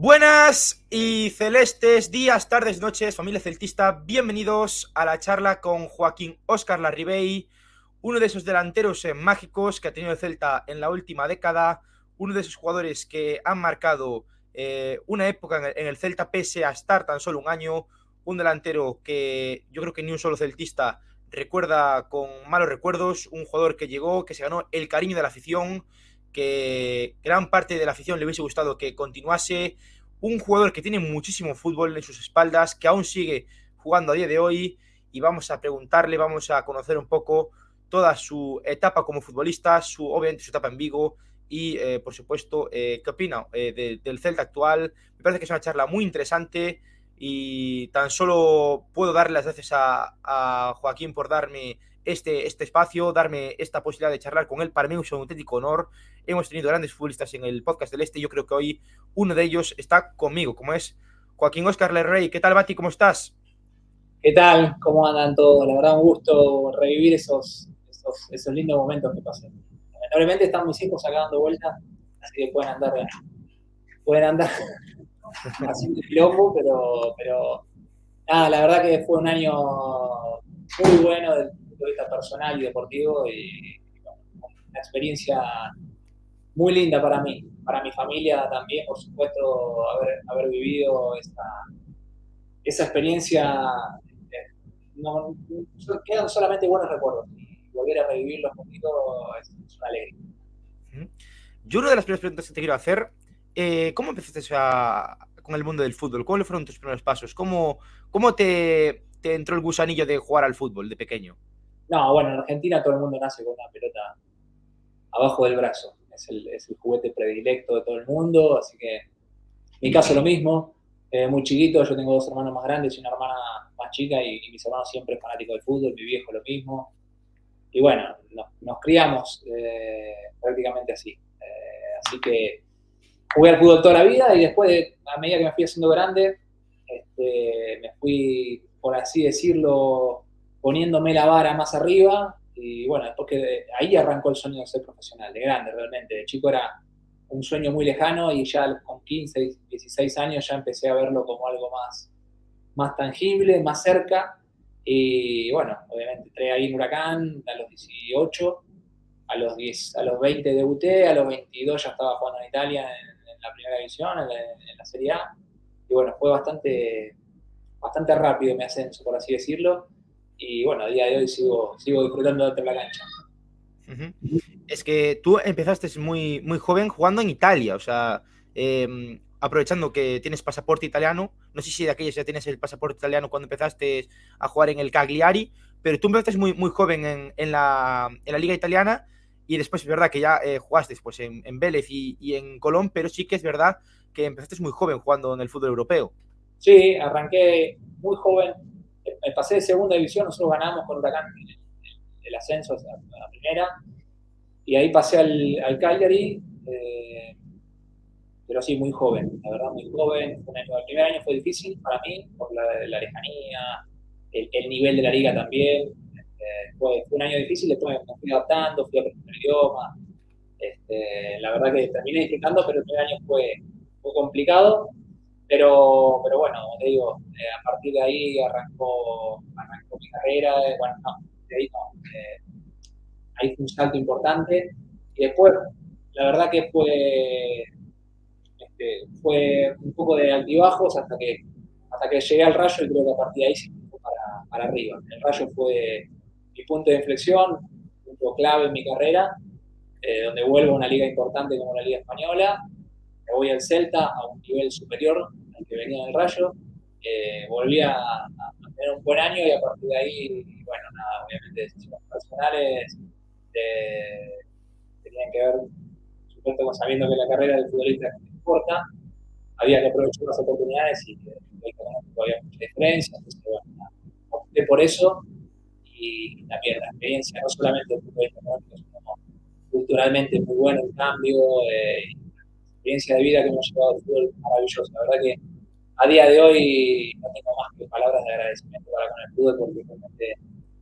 Buenas y celestes días, tardes, noches, familia celtista. Bienvenidos a la charla con Joaquín Óscar Larribey, uno de esos delanteros eh, mágicos que ha tenido el Celta en la última década, uno de esos jugadores que han marcado eh, una época en el, Celta pese a estar tan solo un año, un delantero que yo creo que ni un solo celtista recuerda con malos recuerdos, un jugador que llegó, que se ganó el cariño de la afición, que gran parte de la afición le hubiese gustado que continuase. Un jugador que tiene muchísimo fútbol en sus espaldas, que aún sigue jugando a día de hoy. Y vamos a preguntarle, vamos a conocer un poco toda su etapa como futbolista, su, obviamente su etapa en Vigo y, eh, por supuesto, eh, qué opina eh, del Celta actual. Me parece que es una charla muy interesante y tan solo puedo darle las gracias a, a Joaquín por darme este, este espacio, darme esta posibilidad de charlar con él. Para mí es un auténtico honor. Hemos tenido grandes futbolistas en el podcast del Este. Yo creo que hoy uno de ellos está conmigo, como es Joaquín Oscar Lerrey. ¿Qué tal, Bati? ¿Cómo estás? ¿Qué tal? ¿Cómo andan todos? La verdad, un gusto revivir esos, esos, lindos momentos que pasé. Lamentablemente están mis hijos acá dando vueltas, así que pueden andar, pueden andar haciendo quilombo, pero, pero nada, la verdad que fue un año muy bueno vista personal y deportivo y una experiencia muy linda para mí, para mi familia también, por supuesto, haber, haber vivido esa, esa experiencia. Eh, no, quedan solamente buenos recuerdos y volver a revivirlos conmigo es, es una alegría. Yo una de las primeras preguntas que te quiero hacer, eh, ¿cómo empezaste con el mundo del fútbol? ¿Cuáles fueron tus primeros pasos? ¿Cómo, cómo te, te entró el gusanillo de jugar al fútbol de pequeño? No, bueno, en Argentina todo el mundo nace con una pelota abajo del brazo. Es el, juguete predilecto de todo el mundo, así que mi caso lo mismo. Eh, muy chiquito, yo tengo dos hermanos más grandes y una hermana más chica y, mis hermanos siempre fanáticos del fútbol, mi viejo lo mismo. Y bueno, nos, criamos eh, prácticamente así. Eh, así que jugué al fútbol toda la vida y después, a medida que me fui haciendo grande, este, me fui, por así decirlo, poniéndome la vara más arriba. Y bueno, después que ahí arrancó el sueño de ser profesional, de grande realmente. De chico era un sueño muy lejano y ya con 15, 16 años ya empecé a verlo como algo más, más tangible, más cerca. Y bueno, obviamente entré ahí en Huracán a los 18, a los, 10, a los 20 debuté, a los 22 ya estaba jugando en Italia en, la primera división, en la, en la, Serie A. Y bueno, fue bastante, bastante rápido mi ascenso, por así decirlo y bueno, a día de hoy sigo, sigo disfrutando de la cancha. Es que tú empezaste muy, muy joven jugando en Italia, o sea, em, aprovechando que tienes pasaporte italiano, no sé si de aquellos ya tienes el pasaporte italiano cuando empezaste a jugar en el Cagliari, pero tú empezaste muy, muy joven en, la, en la, liga italiana y después es verdad que ya eh, jugaste pues, en, en Vélez y, y, en Colón, pero sí que es verdad que empezaste muy joven jugando en el fútbol europeo. Sí, arranqué muy joven, pasé de segunda división, nosotros ganamos con Huracán el, ascenso a la primera, y ahí pasé al, al Cagliari, eh, pero sí, muy joven, la verdad, muy joven. el primer año fue difícil para mí, por la, lejanía, el, nivel de la liga también. Este, fue, un año difícil, después me fui adaptando, fui aprendiendo el idioma. Este, la verdad que terminé disfrutando, pero el primer año fue, fue complicado pero, pero bueno, te digo, eh, a partir de ahí arrancó, arrancó mi carrera, eh, bueno, no, eh, ahí fue un salto importante. Y después, la verdad que fue, este, fue un poco de altibajos hasta que, hasta que llegué al rayo y creo que a partir de ahí se fue para, para arriba. El rayo fue mi punto de inflexión, punto clave en mi carrera, donde vuelvo a una liga importante como la Liga Española, me voy al Celta a un nivel superior que venía del Rayo. Eh, volví a, tener un buen año y a partir de ahí, bueno, nada, obviamente decisiones personales eh, tenían que ver, supuesto, con sabiendo que la carrera del futbolista es corta, había que aprovechar las oportunidades y que había mucha diferencia, entonces, bueno, opté por eso y también la experiencia, no solamente del punto de vista económico, sino culturalmente muy bueno el cambio, eh, experiencia de vida que hemos llevado al fútbol maravillosa. La verdad que a día de hoy no tengo más que palabras de agradecimiento para con el fútbol porque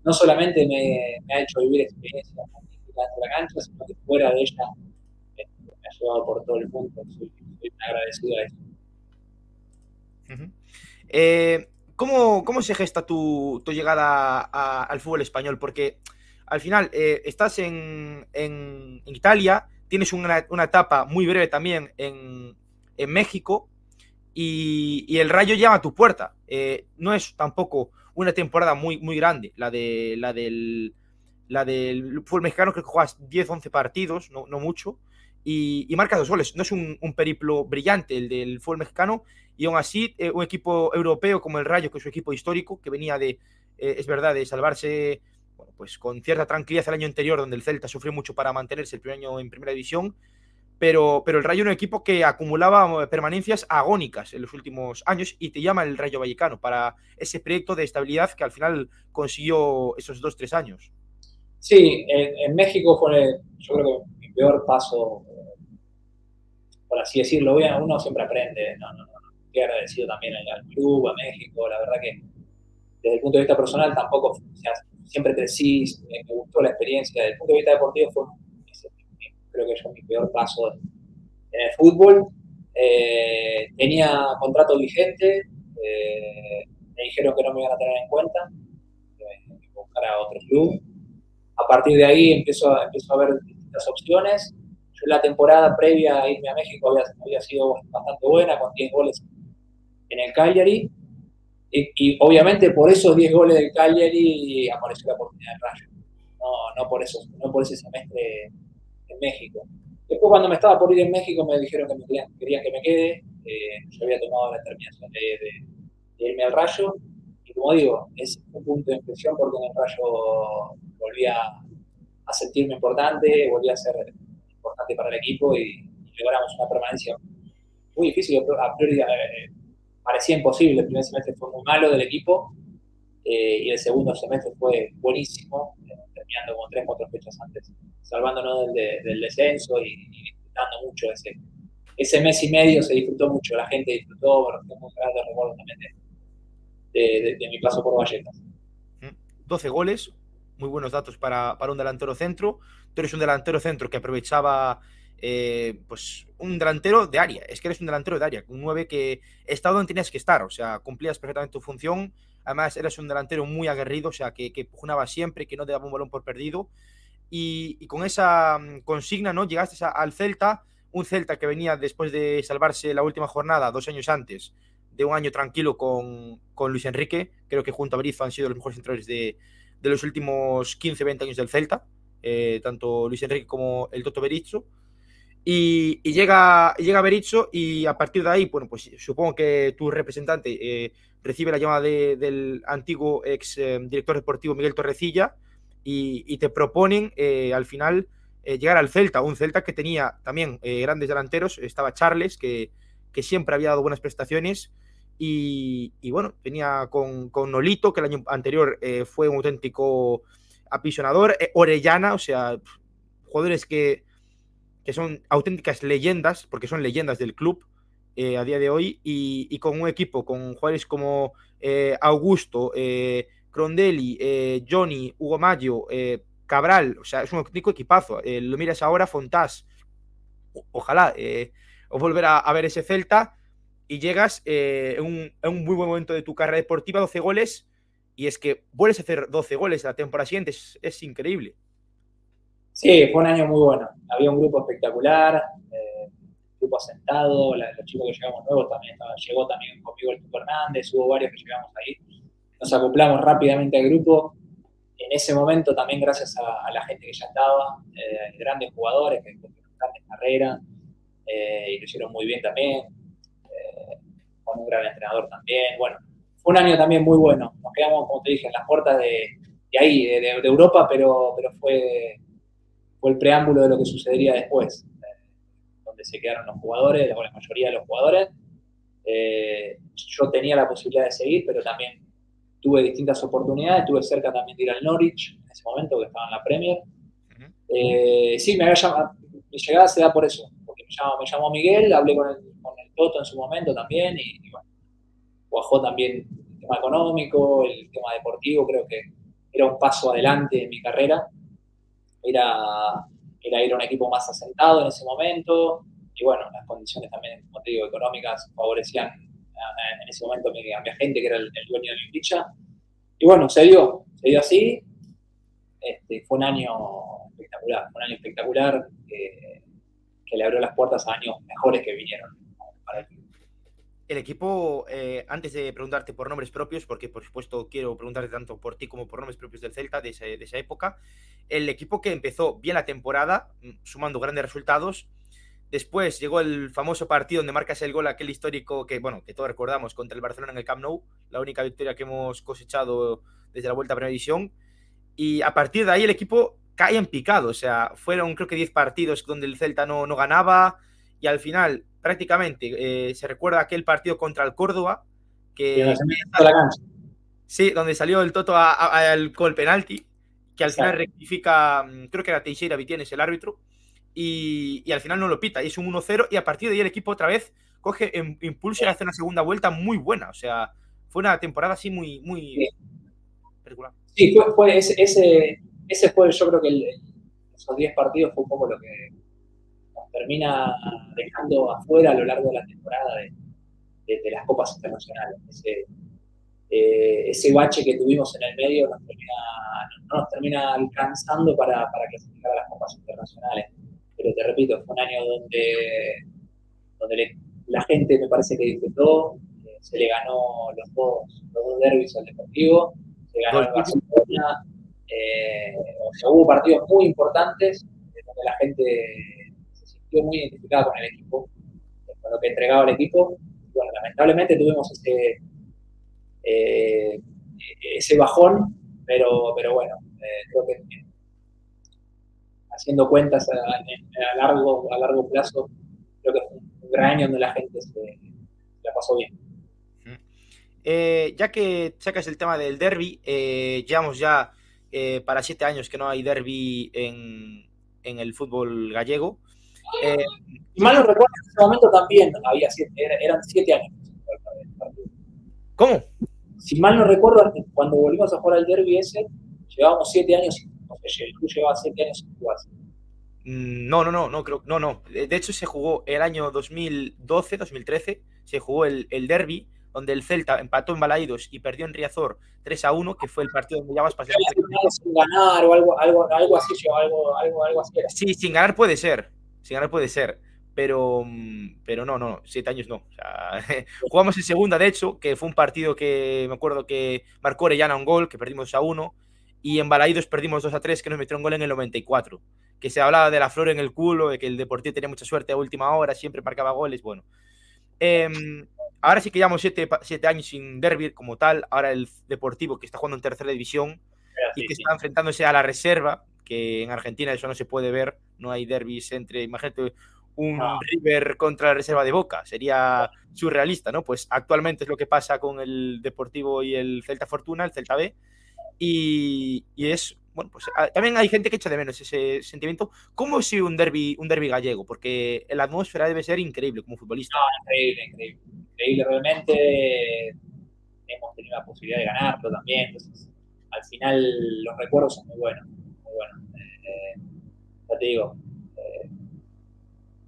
no solamente me, ha hecho vivir experiencias magníficas dentro de la cancha, sino que fuera de ella eh, me ha llevado por todo el mundo. Soy, muy agradecido a eso. Eh, ¿cómo, se gesta tu, llegada al fútbol español? Porque al final eh, estás en, Italia, tienes una, etapa muy breve también en, México y, el Rayo llama a tu puerta. Eh, no es tampoco una temporada muy, muy grande, la, de, la, del, la del fútbol mexicano, que juegas 10, 11 partidos, no, mucho, y, y marcas dos goles. No es un, periplo brillante el del fútbol mexicano, y aún así eh, un equipo europeo como el Rayo, que es un equipo histórico, que venía de, es verdad, de salvarse bueno, pues con cierta tranquilidad el año anterior, donde el Celta sufrió mucho para mantenerse el primer año en primera división, pero, pero el Rayo era un equipo que acumulaba eh, permanencias agónicas en los últimos años y te llama el Rayo Vallecano para ese proyecto de estabilidad que al final consiguió esos dos, tres años. Sí, en, México fue, yo creo que mi peor paso, por así decirlo, uno siempre aprende, no, no, no, estoy agradecido también al club, a México, la verdad que desde el punto de vista personal tampoco, siempre crecí, me, gustó la experiencia. Desde el punto de vista deportivo fue, creo que yo mi peor paso en el fútbol. Eh, tenía contrato vigente, eh, me dijeron que no me iban a tener en cuenta, que buscar a otro club. A partir de ahí empezó, empezó a haber distintas opciones. Yo la temporada previa a irme a México había, había sido bastante buena, con 10 goles en el Cagliari. Y, obviamente por esos 10 goles del Cagliari apareció la oportunidad de Rayo. No, no, por eso, no por ese semestre en México. Después cuando me estaba por ir en México me dijeron que me querían, que me quede. Eh, yo había tomado la determinación de, irme al Rayo. Y como digo, es un punto de inflexión porque en el Rayo volví a, sentirme importante, volví a ser importante para el equipo y, logramos una permanencia muy difícil. A priori, eh, parecía imposible. El primer semestre fue muy malo del equipo eh, y el segundo semestre fue buenísimo, terminando como tres, cuatro fechas antes, salvándonos del, descenso y, disfrutando mucho ese, ese mes y medio. Se disfrutó mucho, la gente disfrutó, tengo un gran recuerdo también de, mi paso por Vallecas. 12 goles, muy buenos datos para, para un delantero centro. Tú eres un delantero centro que aprovechaba eh, pues un delantero de área. Es que eres un delantero de área, un 9 que estado donde tenías que estar, o sea, cumplías perfectamente tu función. Además, eres un delantero muy aguerrido, o sea, que, que siempre, que no te daba un balón por perdido. Y, con esa mm, consigna, ¿no? Llegaste al Celta, un Celta que venía después de salvarse la última jornada, dos años antes, de un año tranquilo con, con Luis Enrique. Creo que junto a Berizzo han sido los mejores centrales de, de los últimos 15-20 años del Celta, eh, tanto Luis Enrique como el Toto Berizzo. Y, llega, llega Berizzo y a partir de ahí, bueno, pues supongo que tu representante eh, recibe la llamada del antiguo ex eh, director deportivo Miguel Torrecilla y, te proponen eh, al final llegar al Celta, un Celta que tenía también grandes delanteros, estaba Charles, que, que, siempre había dado buenas prestaciones, y, bueno, tenía con, con, Nolito, que el año anterior fue un auténtico apisonador, Orellana, o sea, jugadores que que son auténticas leyendas, porque son leyendas del club eh, a día de hoy, y, con un equipo con jugadores como eh, Augusto, eh, Crondelli, Johnny, Hugo Mayo, Cabral, o sea, es un auténtico equipazo. lo miras ahora, Fontás, ojalá o volver a, ver ese Celta y llegas en un, muy buen momento de tu carrera deportiva, 12 goles, y es que vuelves a hacer 12 goles la temporada siguiente, es increíble. Sí, fue un año muy bueno. Había un grupo espectacular, eh, grupo asentado, los chicos que llegamos nuevos también llegó también conmigo el Tuco Hernández, hubo varios que llegamos ahí. Nos acoplamos rápidamente al grupo. En ese momento también gracias a, la gente que ya estaba, eh, grandes jugadores que tuvieron grandes carreras eh, y lo hicieron muy bien también, eh, con un gran entrenador también. Bueno, fue un año también muy bueno. Nos quedamos, como te dije, en las puertas de, ahí, de, de Europa, pero, pero fue fue el preámbulo de lo que sucedería después, donde se quedaron los jugadores, o la mayoría de los jugadores. Eh, yo tenía la posibilidad de seguir, pero también tuve distintas oportunidades, tuve cerca también de ir al Norwich en ese momento, que estaba en la Premier. Eh, sí, me había llamado, mi llegada se da por eso, porque me llamó, me llamó Miguel, hablé con el, con el Toto en su momento también, y, bueno, cuajó también el tema económico, el tema deportivo, creo que era un paso adelante en mi carrera era, era ir a un equipo más asentado en ese momento y bueno, las condiciones también, como te digo, económicas favorecían en ese momento a mi, agente, que era el, dueño de ficha. Y bueno, se dio, se dio así. Este, fue un año espectacular, un año espectacular que, que le abrió las puertas a años mejores que vinieron el equipo, eh, antes de preguntarte por nombres propios, porque por supuesto quiero preguntarte tanto por ti como por nombres propios del Celta de, esa época, el equipo que empezó bien la temporada, mm, sumando grandes resultados, después llegó el famoso partido donde marcas el gol aquel histórico que, bueno, que todos recordamos contra el Barcelona en el Camp Nou, la única victoria que hemos cosechado desde la vuelta a Primera División, y a partir de ahí el equipo cae en picado, o sea, fueron creo que 10 partidos donde el Celta no, no ganaba, y al final prácticamente eh, se recuerda aquel partido contra el Córdoba, que... Sí, donde salió el Toto al con el penalti, que al final rectifica, mm, creo que era Teixeira Vitienes el árbitro, y, al final no lo pita, y es un 1-0, y a partir de ahí el equipo otra vez coge impulso y hace una segunda vuelta muy buena, o sea, fue una temporada así muy, muy sí. Sí, fue, ese, ese, fue, yo creo que esos 10 partidos fue un poco lo que termina dejando afuera a lo largo de la temporada de, las copas internacionales. Ese, eh, ese bache que tuvimos en el medio nos termina, no nos termina alcanzando para, para clasificar a las copas internacionales. Pero te repito, fue un año donde, donde la gente me parece que disfrutó, eh, se le ganó los dos, los dos derbis al Deportivo, se ganó el Barcelona, eh, o sea, hubo partidos muy importantes donde la gente muy identificada con el equipo, con lo que entregaba el equipo. Bueno, lamentablemente tuvimos ese, eh, ese bajón, pero, pero bueno, eh, creo que haciendo cuentas a, largo, a largo plazo, creo que fue un gran año donde la gente se, la pasó bien. Eh, ya que sacas el tema del derby, llevamos ya para siete años que no hay derby en, en el fútbol gallego. Eh, mal no recuerdo, en ese momento también había siete, eran siete años. ¿Cómo? Si mal no recuerdo, cuando volvimos a jugar al derby ese, llevábamos siete años, no sé, tú llevabas siete años sin jugar. Mm, no, no, no, no, creo, no, no. De hecho, se jugó el año 2012, 2013, se jugó el, el derby, donde el Celta empató en Balaídos y perdió en Riazor 3 a 1, que fue el partido donde ya vas pasando. Sin ganar o algo, algo, algo así, algo, algo, algo así. Sí, sin ganar puede ser, sin ganar puede ser, pero, mm, pero no, no, siete años no. jugamos en segunda, de hecho, que fue un partido que me acuerdo que marcó Orellana un gol, que perdimos a uno, y en Balaídos perdimos 2 a 3, que nos metió un gol en el 94. Que se hablaba de la flor en el culo, de que el Deportivo tenía mucha suerte a última hora, siempre marcaba goles. Bueno, em, ahora sí que llevamos siete, siete, años sin derby como tal. Ahora el Deportivo, que está jugando en tercera división y que está enfrentándose a la reserva, que en Argentina eso no se puede ver, no hay derbis entre, imagínate, un River contra la reserva de Boca, sería surrealista, ¿no? Pues actualmente es lo que pasa con el Deportivo y el Celta Fortuna, el Celta B, y, es, bueno, pues ah, también hay gente que echa de menos ese sentimiento. ¿Cómo es un derby, un derby gallego? Porque la atmósfera debe ser increíble como futbolista. increíble, increíble. Increíble, realmente hemos tenido la posibilidad de ganarlo también, entonces al final los recuerdos son muy buenos bueno, eh, ya te digo, eh,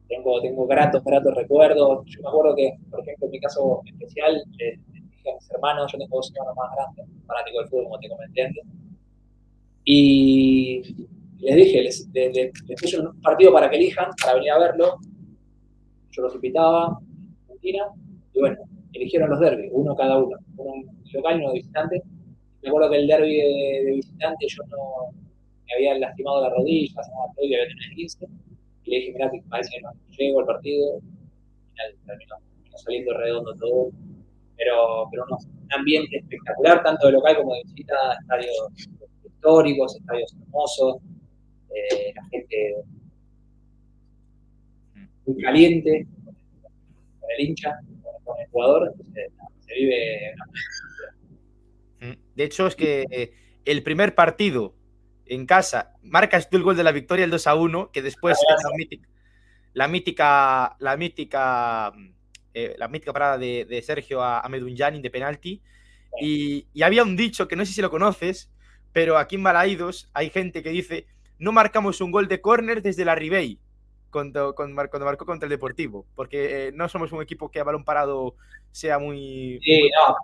tengo, tengo gratos, gratos recuerdos. Yo me acuerdo que, por ejemplo, en mi caso especial, le dije a mis hermanos, yo tengo dos hermanos más grandes, fanático del fútbol, como te comenté antes, y les dije, les, puse un partido para que elijan, para venir a verlo. Yo los invitaba Argentina, y bueno, eligieron los derbis, uno cada uno, uno local y uno de visitante. Me acuerdo que el derby de, de visitante yo no, me había lastimado la rodilla, la semana previa había tenido el 15, y le dije, mira, que parece que no llego al partido, al final terminó, saliendo redondo todo, pero, pero un ambiente espectacular, tanto de local como de visita, estadios históricos, estadios hermosos, eh, la gente muy caliente, con el hincha, con el jugador, entonces se vive una... De hecho, es que el primer partido en casa, marcas tú el gol de la victoria, el 2 a 1, que después la mítica, la mítica, la mítica, eh, la mítica parada de, Sergio a, a Medunjani de penalti. Y, había un dicho que no sé si lo conoces, pero aquí en Balaídos hay gente que dice: No marcamos un gol de córner desde la Ribey. Cuando, cuando, marcó contra el Deportivo, porque eh, no somos un equipo que a balón parado sea muy... Sí, no,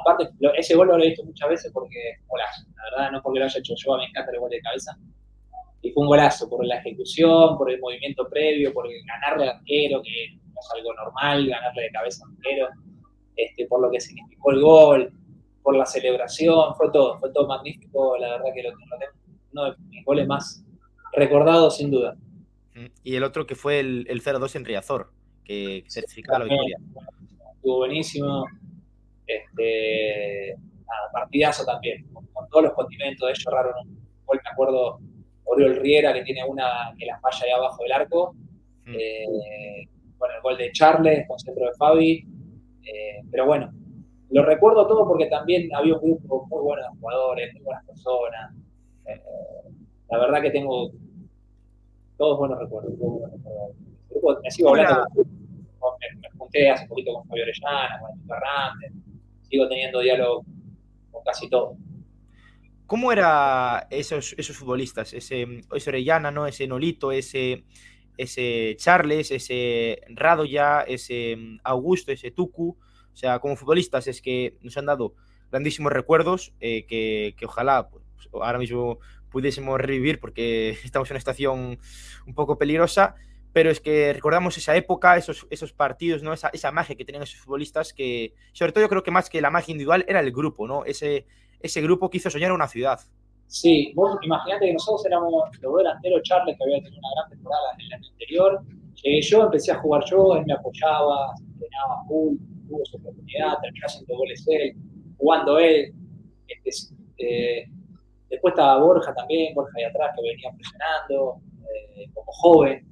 aparte, ese gol lo he visto muchas veces porque golazo, la verdad, no porque lo haya hecho yo, me encanta el gol de cabeza, y fue un golazo por la ejecución, por el movimiento previo, por ganarle al arquero, que no es algo normal, ganarle de cabeza al arquero, este, por lo que significó el gol, por la celebración, fue todo, fue todo magnífico, la verdad que lo, tengo, uno de mis goles más recordados sin duda. Y el otro que fue el, el 0-2 en Riazor, que certificaba la victoria. Estuvo buenísimo. Este, partidazo también, con, todos los condimentos. Ellos ahorraron un gol, me acuerdo, Oriol Riera, que tiene una que la falla ahí abajo del arco. Eh, bueno, el gol de Charles con centro de Fabi. Eh, pero bueno, lo recuerdo todo porque también había un grupo muy bueno de jugadores, muy buenas personas. Eh, la verdad que tengo todos buenos recuerdos. Me sigo hablando, me, junté hace poquito con Fabio Orellana, con el Fernández, sigo teniendo diálogo con casi todos. ¿Cómo eran esos, esos futbolistas? Ese, ese Orellana, ¿no? ese Nolito, ese, ese Charles, ese Radoya, ese Augusto, ese Tucu. O sea, como futbolistas es que nos han dado grandísimos recuerdos eh, que, que, ojalá pues, ahora mismo pudiésemos revivir porque estamos en una estación un poco peligrosa, pero es que recordamos esa época, esos, esos partidos, ¿no? Esa, esa magia que tenían esos futbolistas que, sobre todo yo creo que más que la magia individual era el grupo, ¿no? Ese, ese grupo que hizo soñar una ciudad. Sí, vos imagínate que nosotros éramos los delanteros, Charles, que había tenido una gran temporada en el año anterior. Llegué yo, empecé a jugar yo, él me apoyaba, entrenaba full, tuvo su oportunidad, terminó haciendo goles él, jugando él. Este, eh, Después estaba Borja también, Borja de atrás que venía presionando, eh, como joven.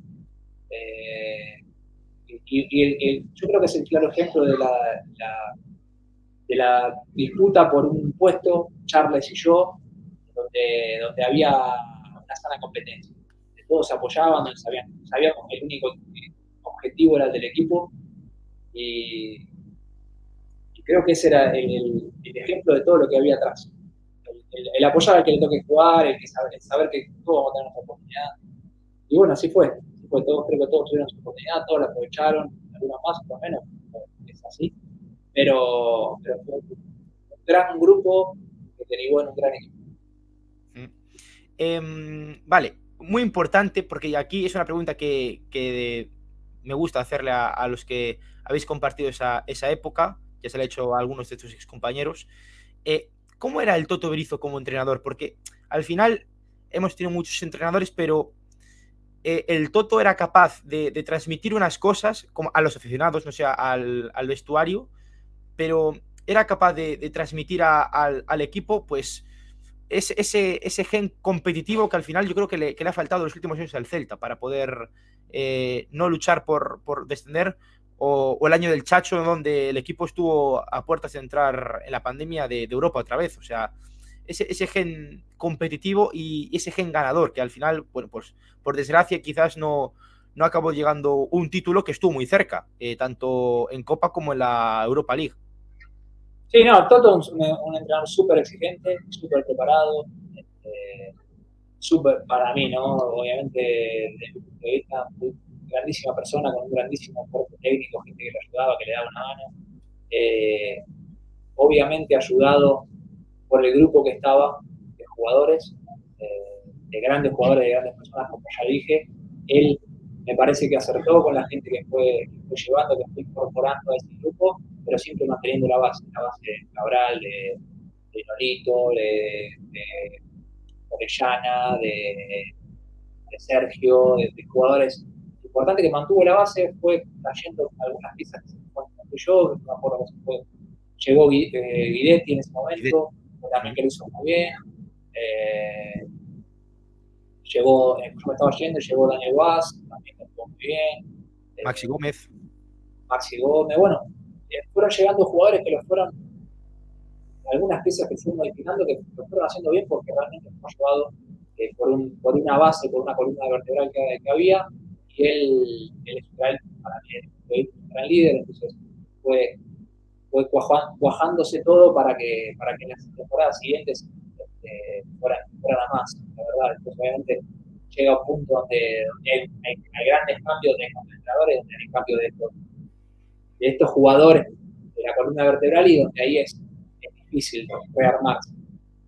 Eh, y, yo creo que es el claro ejemplo de la, de la disputa por un puesto, Charles y yo, donde, donde había una sana competencia. Todos se apoyaban, sabíamos que el único objetivo era el del equipo. Y, creo que ese era el ejemplo de todo lo que había atrás el, apoyar al que le toque jugar, el, que saber, saber que todos vamos a tener nuestra oportunidad. Y bueno, así fue. fue todos, creo que todos tuvieron su oportunidad, todos la aprovecharon, algunos más, otros menos, es así. Pero, fue un gran grupo que derivó en un gran equipo. Em, vale, muy importante, porque aquí es una pregunta que, que me gusta hacerle a, los que habéis compartido esa, esa, época, ya se la he hecho a algunos de tus compañeros. Eh, ¿Cómo era el Toto Berizo como entrenador? Porque al final hemos tenido muchos entrenadores, pero eh, el Toto era capaz de, transmitir unas cosas a los aficionados, no sé, al, vestuario, pero era capaz de, transmitir al, equipo, pues, ese, gen competitivo que al final yo creo que le, ha faltado en los últimos años al Celta para poder eh, no luchar por descender, o, el año del Chacho, donde el equipo estuvo a puertas de entrar en la pandemia de, Europa otra vez. O sea, ese, gen competitivo y ese gen ganador, que al final, bueno, pues por desgracia quizás no, no acabó llegando un título que estuvo muy cerca, eh, tanto en Copa como en la Europa League. Sí, no, Toto es un, entrenador súper exigente, súper preparado, este, súper para mí, ¿no? Obviamente, desde mi punto de vista, muy grandísima persona, con un grandísimo cuerpo técnico, gente que le ayudaba, que le daba una mano. Eh, obviamente ayudado por el grupo que estaba de jugadores, eh, de grandes jugadores, de grandes personas, como ya dije. Él me parece que acertó con la gente que fue, llevando, que fue incorporando a ese grupo, pero siempre manteniendo la base, la base Cabral, de, de, de Orellana, de, Sergio, de, jugadores importante que mantuvo la base, fue cayendo algunas piezas que se yo, no me acuerdo cómo fue. Llegó eh, Guidetti en ese momento, también que lo hizo muy bien. Eh, llegó, eh, yo me estaba yendo, llegó Daniel Vaz, también que estuvo muy bien. Eh, Maxi Gómez. Maxi Gómez, bueno, fueron llegando jugadores que los fueron, algunas piezas que fueron modificando, que lo fueron haciendo bien porque realmente nos ha ayudado por, un, por, una base, por una columna vertebral que, que había, él, él es un para mí, un gran líder, entonces fue, cuajándose todo para que, para que las temporadas siguientes este, fueran, más, la verdad. Entonces, obviamente, llega un punto donde, hay, grandes cambios de concentradores, donde cambios de estos jugadores de la columna vertebral y donde ahí es, difícil rearmarse.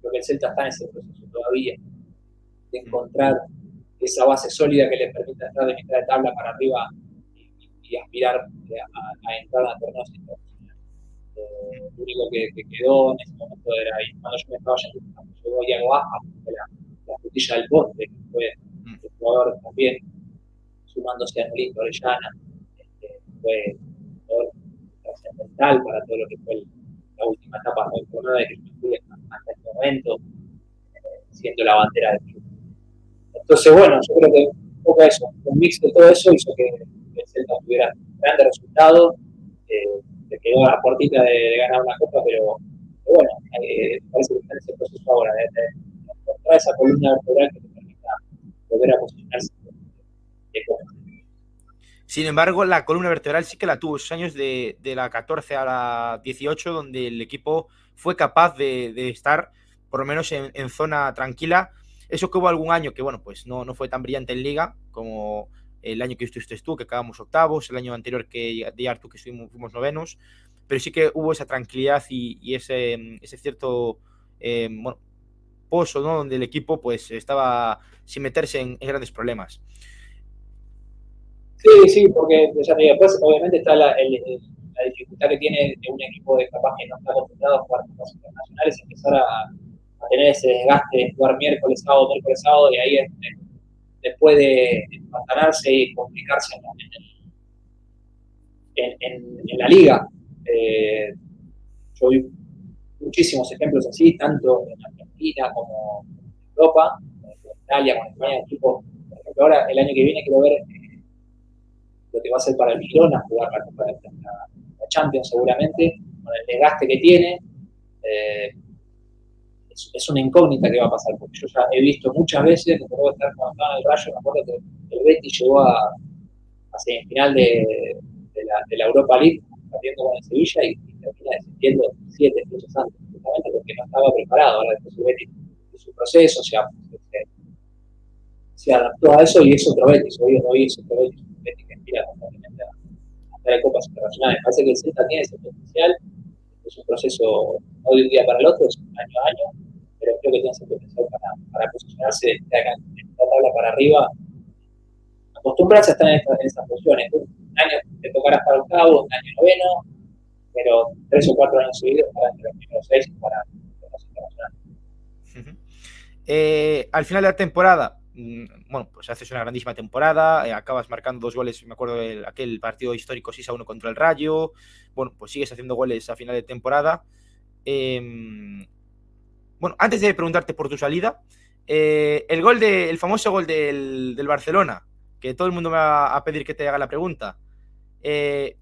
Creo que el Celta está en ese proceso todavía de encontrar esa base sólida que le permita estar de mitad de tabla para arriba y, aspirar a, entrar a torneos. Eh, lo único que, quedó en ese momento era ahí, cuando yo me estaba yendo, llegó Iago Baja, la, la frutilla del poste, que fue el jugador también sumándose a Nolito Orellana, este, fue un jugador trascendental para todo lo que fue la última etapa del torneo de que yo fui hasta este momento, eh, siendo la bandera del club. Entonces, bueno, yo creo que un poco eso, un mix de todo eso hizo que el Celta tuviera grandes resultados, eh, quedó a la puertita de, ganar una copa, pero, bueno, eh, parece que está en ese proceso ahora, de, encontrar esa columna vertebral que te permita volver a posicionarse Sin embargo, la columna vertebral sí que la tuvo esos años de, de la 14 a la 18, donde el equipo fue capaz de, de estar por lo menos en, en, zona tranquila eso que hubo algún año que, bueno, pues no, no fue tan brillante en liga como el año que estuviste tú, que acabamos octavos, el año anterior que de Artu, que fuimos novenos, pero sí que hubo esa tranquilidad y, ese, ese, cierto, eh, bueno, pozo, ¿no? Donde el equipo, pues, estaba sin meterse en, grandes problemas. Sí, sí, porque después obviamente está la, la, dificultad que tiene de un equipo de capaz que no está acostumbrado a jugar los internacionales, empezar a a tener ese desgaste de jugar miércoles, sábado, miércoles, sábado, y ahí es, después de empantanarse y complicarse en, la liga. Eh, yo vi muchísimos ejemplos así, tanto en Argentina como en Europa, en Italia, con España, equipo. Por ejemplo, ahora el año que viene quiero ver eh, lo que va a ser para el Girona jugar la, Champions seguramente, con el desgaste que tiene. Eh, es, una incógnita que va a pasar, porque yo ya he visto muchas veces, me acuerdo estar cuando en el Rayo, me acuerdo que el Betty llegó a, a semifinal de, de, la, de la Europa League, partiendo con el Sevilla y, termina descendiendo siete fechas antes, justamente porque no estaba preparado. Ahora después el Betty su proceso, se, se, se, adaptó a eso y es otro Betty, hoy, hoy es otro Betty, un Betty que aspira constantemente a, a de copas internacionales. Parece que el Celta tiene ese potencial, es un proceso no de un día para el otro, es un año a año, pero creo que tiene ese potencial para, para posicionarse en la tabla para arriba. Acostumbrarse a estar en, esta, en esas posiciones. Un año te tocará estar octavo, un año noveno, pero tres o cuatro años seguidos para entre los primeros seis para los internacionales. Eh, al final de la temporada, mm, bueno, pues haces una grandísima temporada, eh, acabas marcando dos goles, me acuerdo de aquel partido histórico 6 a 1 contra el Rayo, bueno, pues sigues haciendo goles a final de temporada. Eh, bueno, antes de preguntarte por tu salida, eh, el gol de, el famoso gol del, Barcelona, que todo el mundo me va a pedir que te haga la pregunta, eh,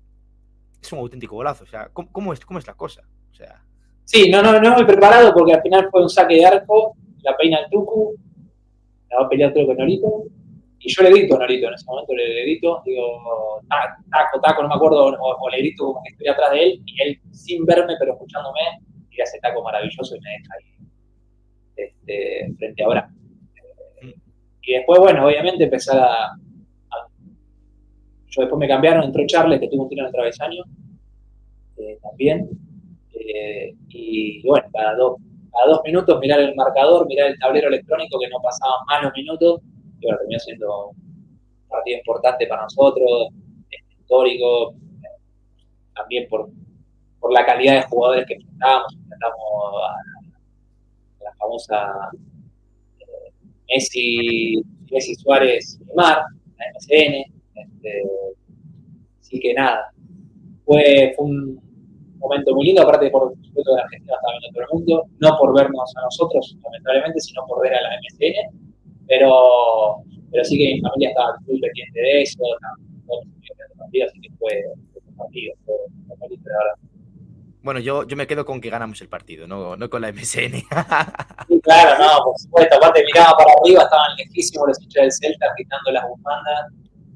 es un auténtico golazo. O sea, ¿cómo, es, cómo es la cosa? O sea... Sí, no, no, no muy preparado porque al final fue un saque de arco, la peina al Tucu, la va a pelear creo con Norito, y yo le grito a Norito en ese momento, le, grito, digo, taco, taco, no me acuerdo, o, o, le grito como que estoy atrás de él, y él sin verme, pero escuchándome, y hace taco maravilloso y me deja ahí este, frente a Bra. Y después, bueno, obviamente empezar a, Yo después me cambiaron, entró Charles, que tuvo un tiro en el travesaño, eh, también. Eh, y bueno, cada dos, cada dos minutos mirar el marcador, mirar el tablero electrónico, que no pasaban más los minutos, y bueno, terminó siendo un partido importante para nosotros, histórico, también por, por la calidad de jugadores que enfrentábamos, enfrentamos a famosa eh, Messi, Messi Suárez Neymar, la MCN. Este, así que nada, fue, fue un momento muy lindo, aparte por supuesto de la Argentina estaba viendo todo el mundo, no por vernos a nosotros, lamentablemente, sino por ver a la MCN, pero, pero sí que mi familia estaba muy pendiente de eso, todos los partido, así que fue, un partido, fue, fue lindo, la verdad. Bueno, yo, yo me quedo con que ganamos el partido, no, no con la MSN. sí, claro, no, por supuesto. Aparte miraba para arriba, estaban lejísimos los hinchas del Celta agitando las bufandas,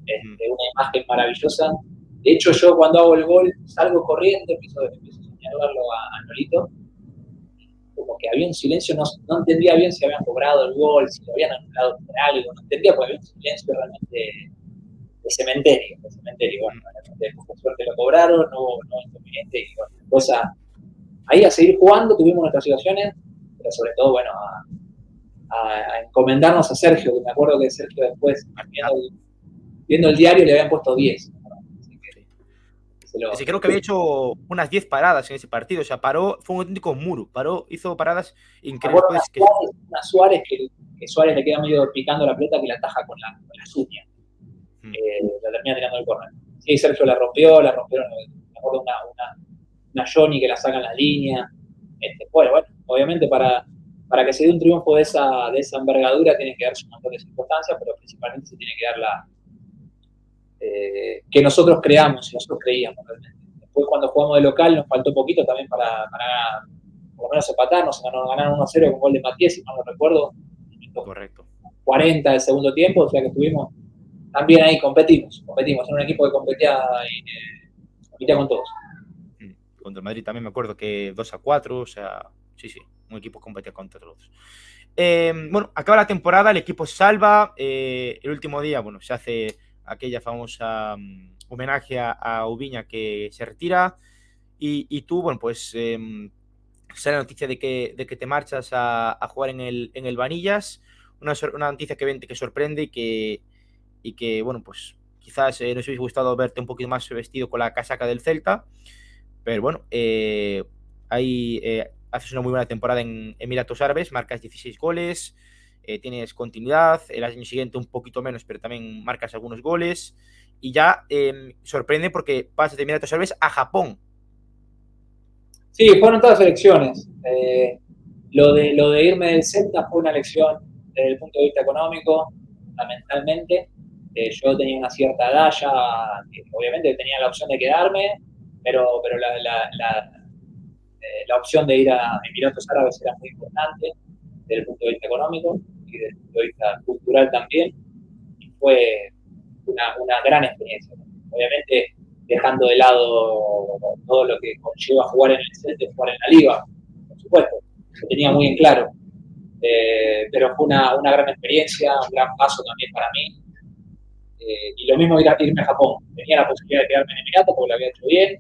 este, una imagen maravillosa. De hecho, yo cuando hago el gol salgo corriendo, empiezo, empiezo a señalarlo a, a Nolito. como que había un silencio, no, no entendía bien si habían cobrado el gol, si lo habían anulado por algo, no entendía porque había un silencio realmente de cementerio, de cementerio, bueno, por suerte lo cobraron, no hubo no inconveniente, y bueno, cosa, ahí a seguir jugando, tuvimos nuestras situaciones, pero sobre todo, bueno, a, a, encomendarnos a Sergio, que me acuerdo que Sergio después, viendo el, viendo el diario, le habían puesto 10. Sí, creo que había hecho unas 10 paradas en ese partido, o sea, paró, fue un auténtico muro, paró, hizo paradas increíbles. Una, que... Suárez, una Suárez que, que, Suárez le queda medio picando la pelota que la taja con, la, con las uñas. Mm. Eh, la termina tirando el córner. Sí, Sergio la rompió, la rompieron, me acuerdo una, una, una Johnny que la saca en la línea. Este, bueno, bueno, obviamente para, para que se dé un triunfo de esa, de esa envergadura tiene que darse un montón de circunstancias, pero principalmente se tiene que dar la, eh, que nosotros creamos y nosotros creíamos realmente. Después cuando jugamos de local nos faltó poquito también para, para por lo menos empatar, nos ganaron 1-0 con gol de Matías, si mal no recuerdo. Correcto. 40 del segundo tiempo, o sea que estuvimos también ahí, competimos, competimos, en un equipo que competía, y, competía con todos. Mm, contra el Madrid también me acuerdo que 2 a 4, o sea, sí, sí, un equipo que competía contra todos. Eh, bueno, acaba la temporada, el equipo salva, eh, el último día, bueno, se hace aquella famosa um, homenaje a, Ubiña que se retira. Y, tú, bueno, pues eh, sale la noticia de que, de que te marchas a, a, jugar en el, en el Vanillas. Una, una noticia que, que sorprende y que, y que, bueno, pues quizás eh, nos hubiese gustado verte un poquito más vestido con la casaca del Celta. Pero bueno, eh, ahí eh, haces una muy buena temporada en Emiratos Árabes, marcas 16 goles, eh, tienes continuidad, el año siguiente un poquito menos, pero también marcas algunos goles. Y ya eh, sorprende porque pasas de Emiratos Árabes a Japón. Sí, fueron todas elecciones. Lo, de, lo de irme del Celta fue una elección desde el punto de vista económico, fundamentalmente. Eh, yo tenía una cierta edad ya, obviamente tenía la opción de quedarme, pero, pero la, la, la, eh, la opción de ir a Emiratos Árabes era muy importante desde el punto de vista económico y desde el punto de vista cultural también. Y fue una, una gran experiencia. Obviamente dejando de lado todo lo que conlleva jugar en el Celta y jugar en la Liga, por supuesto, lo tenía muy en claro. Eh, pero fue una, una, gran experiencia, un gran paso también para mí. Eh, y lo mismo ir a, irme a Japón. Tenía la posibilidad de quedarme en Emiratos porque lo había hecho bien.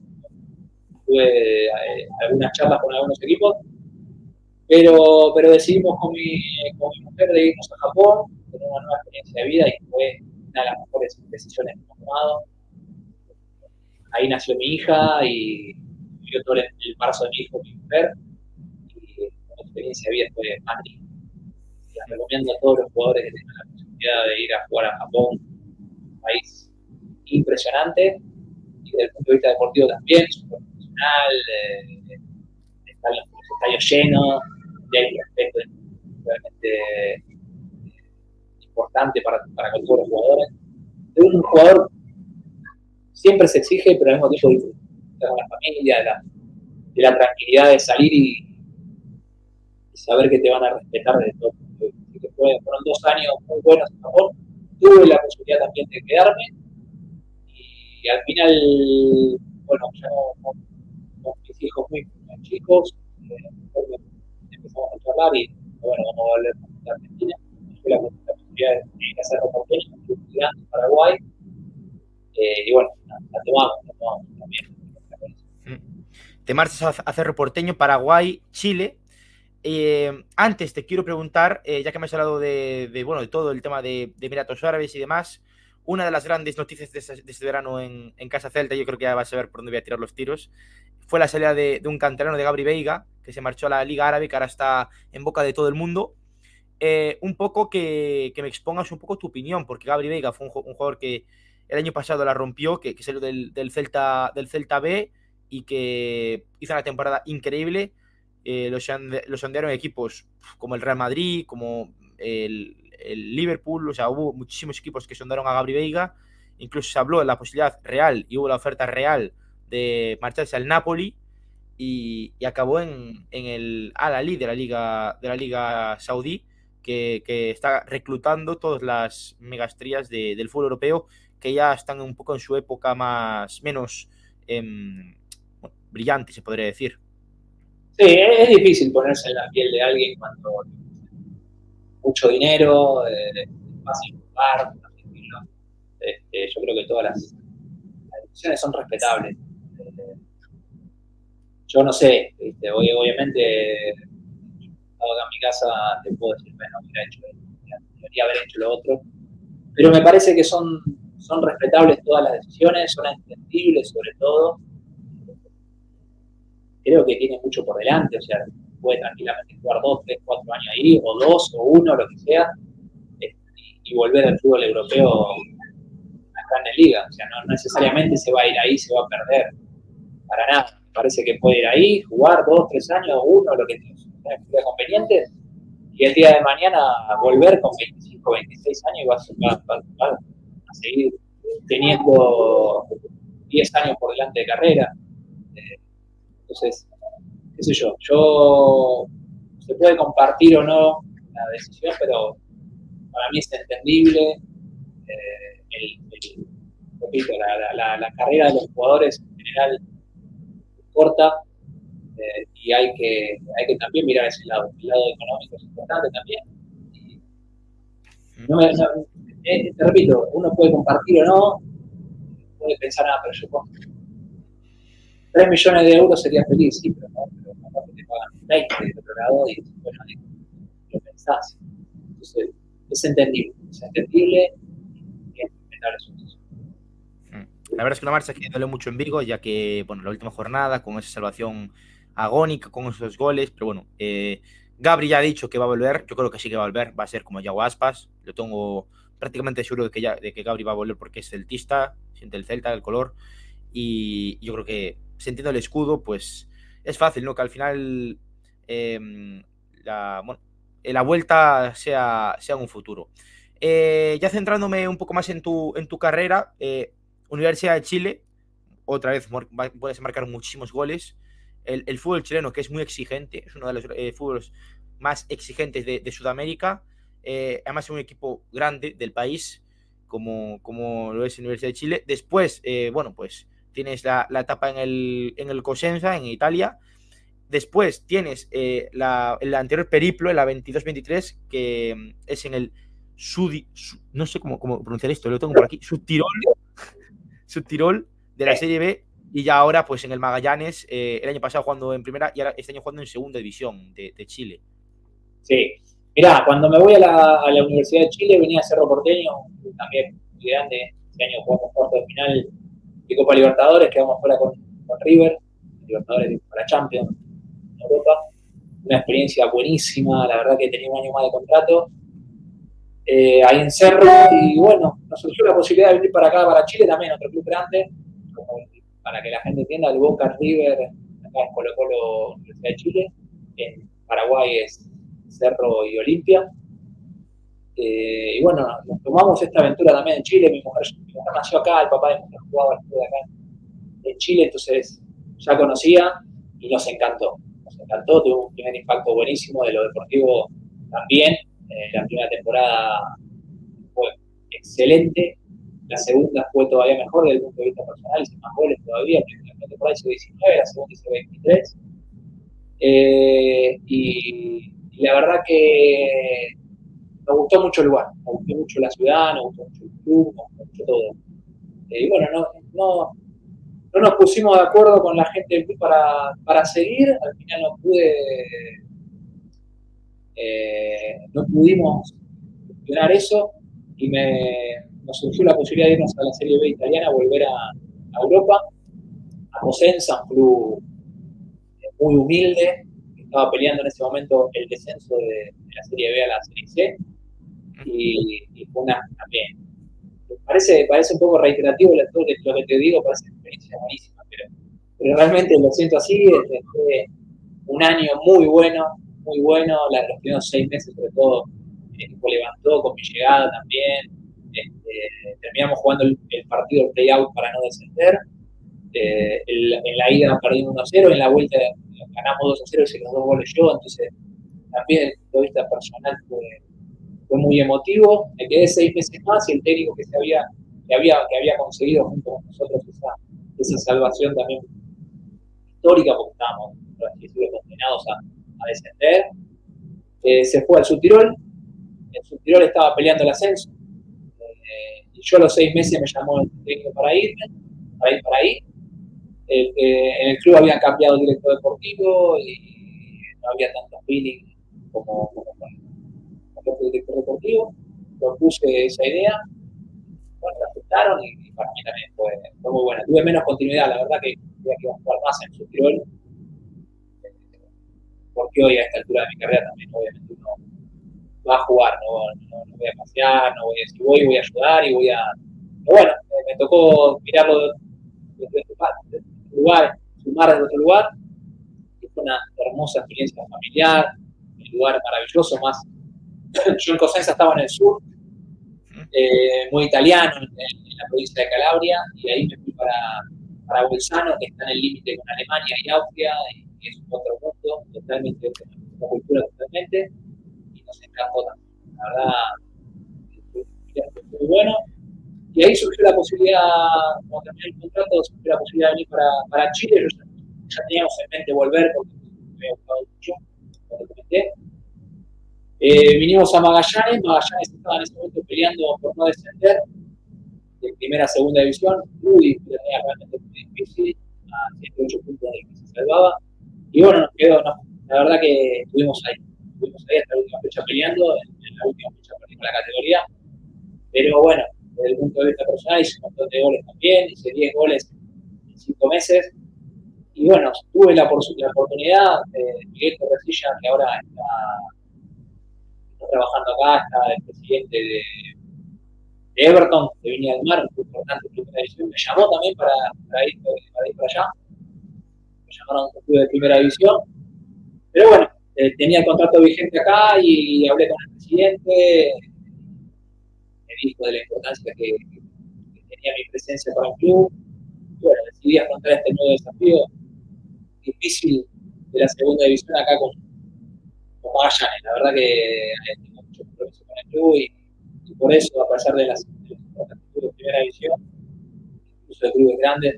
Tuve eh, algunas charlas con algunos equipos pero, pero decidimos con mi, con mi mujer de irnos a Japón, tener una nueva experiencia de vida y fue una de las mejores decisiones que hemos tomado. Ahí nació mi hija y yo todo el embarazo de mi hijo, mi mujer, y la experiencia de vida fue Madrid. Les recomiendo a todos los jugadores que tengan la posibilidad de ir a jugar a Japón, país impresionante, y desde el punto de vista deportivo también, súper profesional, eh, están los estadios llenos, y hay un respeto realmente eh, importante para, para todos los jugadores. Un jugador siempre se exige, pero al mismo tiempo disfruta con la familia, de la, de la tranquilidad de salir y, saber que te van a respetar de todo. Que fue, fueron dos años muy buenos en Japón. Tuve la posibilidad también de quedarme y al final, bueno, ya con, con mis hijos muy, chicos, eh, empezamos a charlar y bueno, vamos a volver a Argentina. Fue la, la posibilidad de hacerlo por en Paraguay. Eh, y bueno, la la tomamos también. Mm. Te marchas a, Cerro Porteño, Paraguay, Chile. Eh, antes te quiero preguntar, eh, ya que me has hablado de, de, bueno, de todo el tema de, de Emiratos Árabes y demás, una de las grandes noticias de este, de este verano en, en, Casa Celta, yo creo que ya vas a ver por dónde voy a tirar los tiros, fue la salida de, de un canterano de Gabri Veiga, que se marchó a la Liga Árabe, que ahora está en boca de todo el mundo. Eh, un poco que, que, me expongas un poco tu opinión, porque Gabri Veiga fue un, un jugador que el año pasado la rompió, que, que salió del, del, Celta, del Celta B y que hizo una temporada increíble. Eh, lo, lo sondearon equipos como el Real Madrid, como el, Liverpool, o sea, hubo muchísimos equipos que sondaron a Gabri Veiga. Incluso se habló de la posibilidad real y hubo la oferta real de marcharse al Napoli y, acabó en, en el Al-Ali de la Liga, de la Liga Saudí, que, está reclutando todas las megastrías de, del fútbol europeo que ya están un poco en su época más menos bueno, brillante, se podría decir. Sí, es difícil ponerse en la piel de alguien cuando mucho dinero, fácil jugar, este, yo creo que todas las, decisiones son respetables. Eh, yo no sé, obviamente, acá en mi casa te puedo decir, bueno, hubiera hecho, debería haber hecho lo otro, pero me parece que son, son respetables todas las decisiones, son entendibles sobre todo. Creo que tiene mucho por delante, o sea, puede tranquilamente jugar dos, tres, cuatro años ahí, o dos, o uno, lo que sea, este, y volver al fútbol europeo acá en la liga. O sea, no necesariamente se va a ir ahí, se va a perder. Para nada. Parece que puede ir ahí, jugar dos, tres años, uno, lo que sea conveniente, y el día de mañana volver con 25, 26 años y va, a seguir teniendo 10 años por delante de carrera. Entonces, qué sé yo, yo se puede compartir o no la decisión, pero para mí es entendible. Eh, repito, la, carrera de los jugadores en general corta eh, y hay que, hay que también mirar ese lado. El lado económico es importante también. eh, te repito, uno puede compartir o no, puede pensar, ah, pero yo 3 millones de euros sería feliz, sí, pero no, pero que te pagan 20 de otro lado y bueno, lo pensás. Entonces, es entendible, es entendible y es respetable mm. la verdad es que una marcha que duele mucho en Vigo, ya que, bueno, la última jornada, con esa salvación agónica, con esos goles, pero bueno, eh, Gabri ya ha dicho que va a volver, yo creo que sí que va a volver, va a ser como Yago Aspas, lo tengo prácticamente seguro de que, ya, de que Gabri va a volver porque es celtista, siente el celta, el color, y yo creo que se entiende el escudo, pues es fácil, ¿no? Que al final em, la, la, vuelta sea, sea un futuro. Eh, ya centrándome un poco más en tu, en tu carrera, eh, Universidad de Chile, otra vez puedes marcar muchísimos goles. El, fútbol chileno, que es muy exigente, es uno de los eh, fútbols más exigentes de, Sudamérica. además es un equipo grande del país, como, como lo es Universidad de Chile. Después, bueno, pues tienes la, etapa en el, en el Cosenza, en Italia. Después tienes eh, la, el anterior periplo, en la 22-23, que mm, es en el Sudi, no sé cómo, cómo, pronunciar esto, lo tengo por aquí, Subtirol, Subtirol de la Serie B, y ya ahora pues en el Magallanes, eh, el año pasado jugando en primera y ahora este año jugando en segunda división de, Chile. Sí, mirá, cuando me voy a la, a la, Universidad de Chile venía a Cerro Porteño, también muy grande, este año jugamos cuarto de final de Copa Libertadores, quedamos fuera con, River, Libertadores para Champions en Europa. Una experiencia buenísima, la verdad que tenía un año más de contrato. Eh, ahí en Cerro, y bueno, nos surgió la posibilidad de venir para acá, para Chile también, otro club grande, para que la gente entienda, el Boca River, acá es Colo Colo Universidad de Chile, en Paraguay es Cerro y Olimpia. Eh, y bueno, nos tomamos esta aventura también en Chile. Mi mujer, nació acá, el papá de mi mujer jugaba acá en Chile, entonces ya conocía y nos encantó. Nos encantó, tuvo un primer impacto buenísimo de lo deportivo también. Eh, la primera temporada fue excelente. La segunda fue todavía mejor desde el punto de vista personal, hice más goles todavía. La primera temporada hizo 19, la segunda hizo 23. Eh, y la verdad que nos gustó mucho el lugar, nos gustó mucho la ciudad, nos gustó mucho el club, nos gustó mucho todo. Eh, y bueno, no, no, no, nos pusimos de acuerdo con la gente del club para, para seguir, al final no pude, eh, no pudimos gestionar eso y me, nos surgió la posibilidad de irnos a la Serie B italiana, volver a, Europa, a Cosenza, un club muy humilde, que estaba peleando en ese momento el descenso de, de la Serie B a la Serie C y, y una también. Parece, parece un poco reiterativo lo que, te digo, parece una experiencia buenísima, pero, realmente lo siento así, fue un año muy bueno, muy bueno, los primeros seis meses sobre todo el equipo levantó con mi llegada también, este, terminamos jugando el, partido de play-out para no descender, eh, en la ida perdimos 1-0, en la vuelta ganamos 2-0 y se los dos goles yo, entonces también desde el punto de vista personal fue fue muy emotivo. Me quedé seis meses más y el técnico que, se había, que, había, que había conseguido junto con nosotros esa, esa salvación también histórica, porque estábamos, condenados a, descender. Eh, se fue al Subtirol, el Subtirol estaba peleando el ascenso, eh, y yo a los seis meses me llamó el técnico para irme, para ir para ahí. en el club habían cambiado el director deportivo y no había tanto feeling como, como con el director deportivo. Propuse esa idea, bueno, la aceptaron y, para mí también fue, muy buena. Tuve menos continuidad, la verdad que que iba a jugar más en su tirol, porque hoy a esta altura de mi carrera también obviamente uno va a jugar, no, no, voy a pasear, no voy a, si voy voy a ayudar y voy a... Pero bueno, me, tocó mirarlo desde otro lugar, sumar desde otro lugar, fue una hermosa experiencia familiar, un lugar maravilloso, más... Yo en Cosenza estaba en el sur, eh, muy italiano, en, la provincia de Calabria, y ahí me fui para, para Bolzano, que está en el límite con Alemania y Austria, y es otro mundo, totalmente, otra cultura totalmente, y nos encantó también. La verdad, fue muy bueno. Y ahí surgió la posibilidad, cuando terminé el contrato, surgió la posibilidad de venir para, para Chile. Yo ya, teníamos en mente volver porque me había gustado mucho, como te comenté. Eh, vinimos a Magallanes, Magallanes estaba en ese momento peleando por no descender de primera a segunda división, muy realmente difícil, a 7 8 puntos de que se salvaba. Y bueno, nos quedó, la verdad que estuvimos ahí, estuvimos ahí hasta la última fecha peleando, en, la última fecha perdimos la categoría. Pero bueno, desde el punto de vista personal hice un montón de goles también, hice 10 goles en 5 meses. Y bueno, tuve la, oportunidad de Miguel Torresilla, que ahora está trabajando acá, está el presidente de, Everton, de Viña del Mar, muy importante primera división, me llamó también para, ir, para ir para allá. Me llamaron un club de primera división. Pero bueno, eh, tenía el contrato vigente acá y hablé con el presidente, me dijo de la importancia que, tenía mi presencia para el club. Bueno, decidí afrontar este nuevo desafío difícil de la segunda división acá con, con Magallanes. La verdad que eh, tengo mucho compromiso con el club y, por eso, a pesar de las, de primera división, incluso de clubes grandes,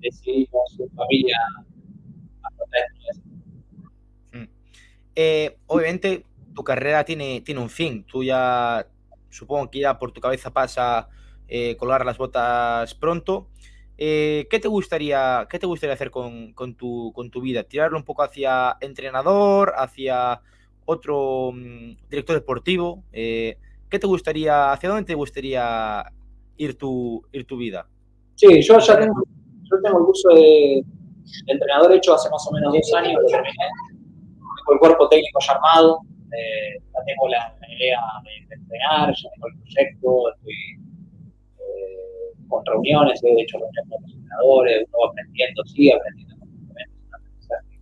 decidimos su familia afrontar esto. Mm. Eh, obviamente, tu carrera tiene, tiene un fin. Tú ya, supongo que ya por tu cabeza pasa eh, colgar las botas pronto. Eh, ¿qué, te gustaría, ¿Qué te gustaría hacer con, con, tu, con tu vida? ¿Tirarlo un poco hacia entrenador, hacia otro mm, director deportivo? Eh, ¿qué te gustaría, hacia dónde te gustaría ir tu, ir tu vida? Sí, yo ya tengo, yo tengo el curso de, entrenador hecho hace más o menos dos años, terminé. Tengo el cuerpo técnico ya armado, eh, ya tengo la, idea de, entrenar, ya tengo el proyecto, estoy con reuniones, he hecho reuniones con entrenadores, uno aprendiendo, sigue aprendiendo constantemente, un aprendizaje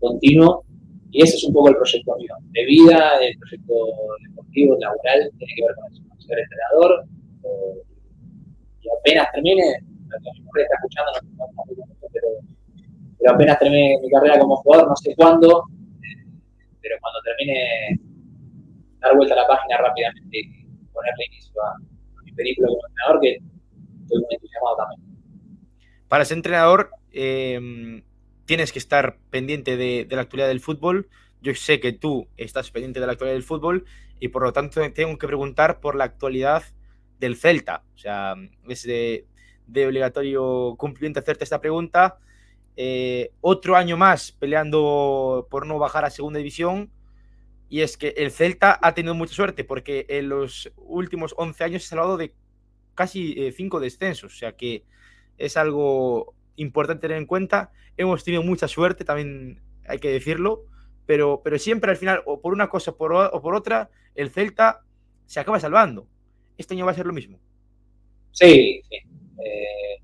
continuo. Y ese es un poco el proyecto mío, de vida, el proyecto deportivo, laboral, tiene que ver con eso, ser entrenador. Eh, y apenas termine, mi mujer está escuchando, no, pero, pero apenas termine mi carrera como jugador, no sé cuándo, eh, pero cuando termine, dar vuelta a la página rápidamente y ponerle inicio a, mi película como entrenador, que Para ser entrenador, eh, tienes que estar pendiente de, la actualidad del fútbol. Yo sé que tú estás pendiente de la actualidad del fútbol y por lo tanto tengo que preguntar por la actualidad del Celta. O sea, es de, obligatorio cumplimiento hacerte esta pregunta. Eh, otro año más peleando por no bajar a segunda división. Y es que el Celta ha tenido mucha suerte porque en los últimos 11 años se ha salvado de casi 5 eh, descensos. O sea que es algo importante tener en cuenta. Hemos tenido mucha suerte, también hay que decirlo, pero, pero siempre al final, o por una cosa o por otra, el Celta se acaba salvando. Este año va a ser lo mismo. Sí, sí. Eh,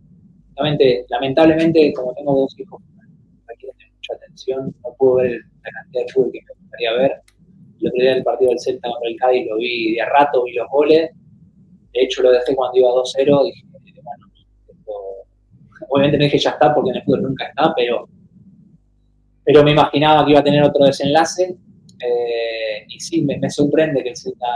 lamentablemente, como tengo dos hijos requieren mucha atención, no puedo ver la cantidad de fútbol que me gustaría ver. El otro día el partido del Celta contra el Cádiz lo vi de a rato, vi los goles. De hecho, lo dejé cuando iba 2-0. Dije, bueno, Obviamente no dije ya está porque en el fútbol nunca está, pero, pero me imaginaba que iba a tener otro desenlace. Eh, y sí, me, sorprende que el Celta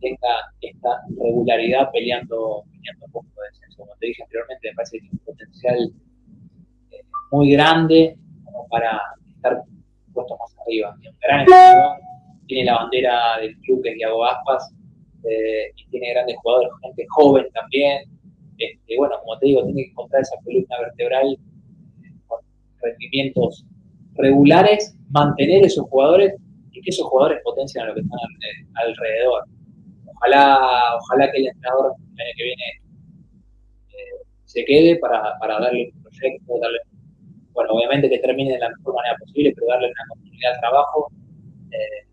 tenga esta regularidad peleando, peleando un poco de descenso. Como te dije anteriormente, me parece que tiene un potencial eh, muy grande como para estar arriba. un gran tiene la bandera del club que es Diego Aspas, eh, y tiene grandes jugadores, gente joven también. Este, bueno, como te digo, tiene que encontrar esa columna vertebral con rendimientos regulares, mantener esos jugadores y que esos jugadores potencien a lo que están alrededor. Ojalá, ojalá que el entrenador el año que viene eh, se quede para, para, darle un proyecto, darle, bueno, obviamente que termine de la mejor manera posible, pero darle una continuidad de trabajo. Eh,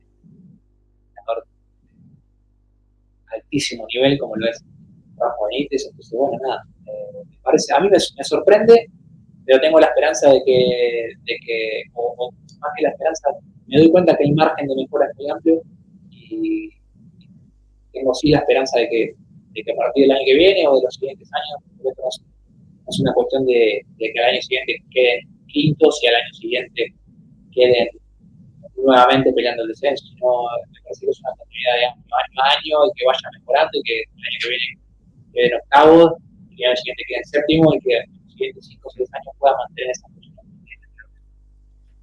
altísimo nivel como lo es Rafa Benítez, entonces bueno, nada, eh, me parece, a mí me, sorprende, pero tengo la esperanza de que, de que o, más que la esperanza, me doy cuenta que el margen de mejora muy amplio y tengo sí la esperanza de que, de que a partir del año que viene o de los siguientes años, no es, es una cuestión de, de, que al año siguiente queden quintos y al año siguiente queden nuevamente peleando el descenso, sino me parece que es una continuidad de año a año y que vaya mejorando y que el año que viene queden octavos, y el año siguiente queden séptimo y que en los siguientes cinco o seis años pueda mantener esa posición.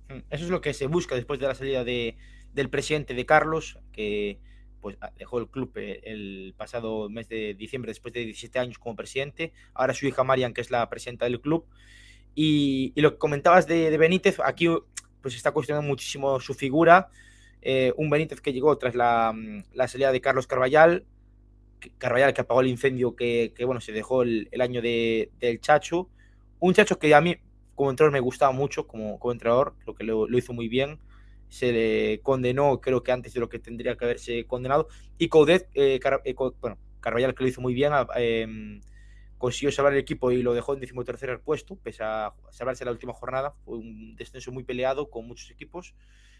Mm, eso es lo que se busca después de la salida de, del presidente de Carlos, que pues dejó el club eh, el pasado mes de diciembre después de 17 años como presidente. Ahora su hija Marian, que es la presidenta del club. Y, y lo que comentabas de, de Benítez, aquí pues está cuestionando muchísimo su figura. Eh, un Benítez que llegó tras la, mm, salida de Carlos Carballal, Carballal que apagó el incendio que, que bueno, se dejó el, año de, del Chacho. Un Chacho que a mí como entrenador me gustaba mucho, como, como entrenador, creo que lo, hizo muy bien. Se le condenó, creo que antes de lo que tendría que haberse condenado. Y Coudet, eh, eh, bueno, Carballal que lo hizo muy bien, eh, consiguió salvar el equipo y lo dejó en decimotercer puesto, pese a salvarse la última jornada. Fue un descenso muy peleado con muchos equipos.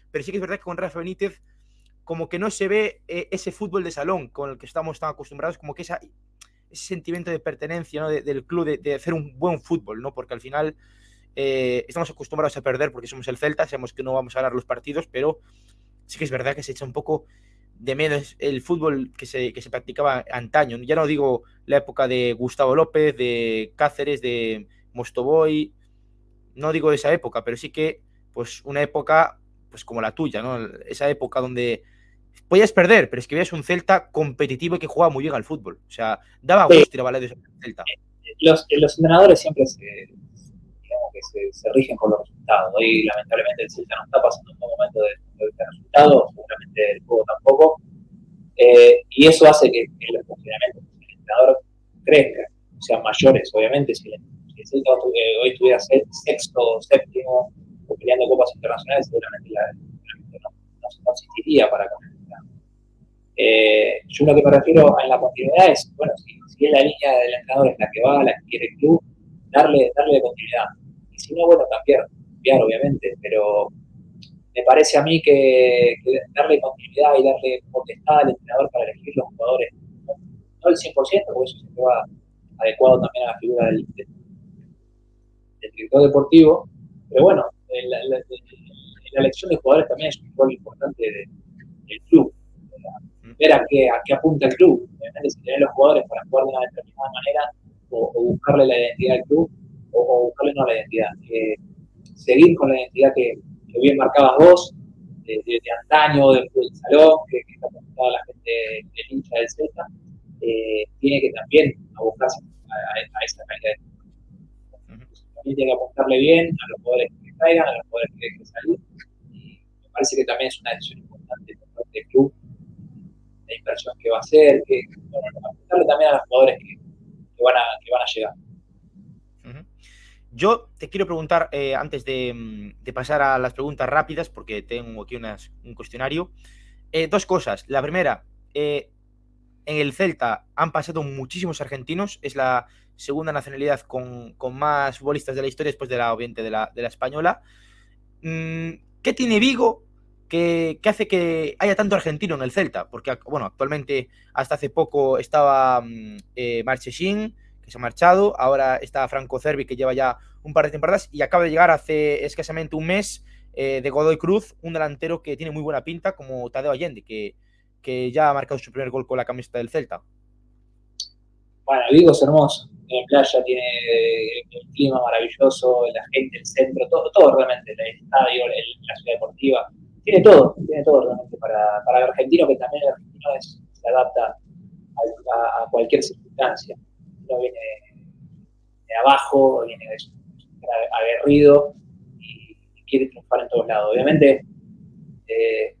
Pero sí que es verdad que con Rafa Benítez, como que no se ve eh, ese fútbol de salón con el que estamos tan acostumbrados, como que ese sentimiento de pertenencia del club, de, de, hacer un buen fútbol, ¿no? porque al final eh, estamos acostumbrados a perder porque somos el Celta, sabemos que no vamos a ganar los partidos, pero sí que es verdad que se echa un poco de menos el fútbol que se, que se practicaba antaño. Ya no digo la época de Gustavo López, de Cáceres, de Mostoboy, no digo esa época, pero sí que pues una época pues como la tuya, ¿no? Esa época donde podías perder, pero es que veías un Celta competitivo y que jugaba muy bien al fútbol. O sea, daba gusto ir a valer de Celta. Los, los entrenadores siempre se, digamos que se, se, rigen por los resultados. Hoy, lamentablemente, el Celta no está pasando un momento de, de, de resultados, seguramente el juego tampoco. Eh, y eso hace que, los funcionamientos del entrenador crezcan, sean mayores, obviamente. Si el, si hoy estuviera sexto, séptimo, o peleando copas internacionales, seguramente la, no, no, existiría para comenzar. Eh, yo lo que me refiero en la continuidad es, bueno, si, si es la línea del entrenador es la que va, la que quiere el club, darle, darle continuidad. Y si no, bueno, cambiar, cambiar obviamente, pero me parece a mí que, que, darle continuidad y darle potestad al entrenador para elegir los jugadores, no, no el 100%, porque eso se va adecuado también a la figura del, del, del director deportivo, pero bueno, en la, la, la, elección de jugadores también es un rol importante de, del club. Ver a qué, a qué apunta el club. Obviamente, si tener los jugadores para jugar de una determinada manera o, o buscarle la identidad del club o, o buscarle no la identidad. Eh, seguir con la identidad que, que bien marcabas vos, de, de, de antaño, del, del salón, que, que está presentada la gente del hincha del Z, eh, tiene que también abocarse a, a, a esa calidad de también tiene que apuntarle bien a los jugadores que caigan, a los jugadores que dejen salir. Y me parece que también es una decisión importante por parte del club, la inversión que va a hacer, que bueno, apuntarle también a los jugadores que, que, van, a, que van a llegar. Yo te quiero preguntar, eh, antes de, de, pasar a las preguntas rápidas, porque tengo aquí unas, un cuestionario, eh, dos cosas. La primera, eh, en el Celta han pasado muchísimos argentinos, es la segunda nacionalidad con, más futbolistas de la historia después de la, obviamente, de la, española. Mm, ¿Qué tiene Vigo que, que, hace que haya tanto argentino en el Celta? Porque, bueno, actualmente hasta hace poco estaba mm, Marchesín, que se ha marchado, ahora está Franco Cervi, que lleva ya un par de temporadas, y acaba de llegar hace escasamente un mes eh, de Godoy Cruz, un delantero que tiene muy buena pinta, como Tadeo Allende, que, que ya ha marcado su primer gol con la camiseta del Celta. Bueno, Vigo es hermoso, tiene playa, tiene el clima maravilloso, la gente, el centro, todo, todo realmente, el estadio, la ciudad deportiva, tiene todo, tiene todo realmente para, para el argentino, que también el argentino se adapta a, cualquier circunstancia. Viene de abajo, viene aguerrido y, quiere triunfar en todos lados. Obviamente eh,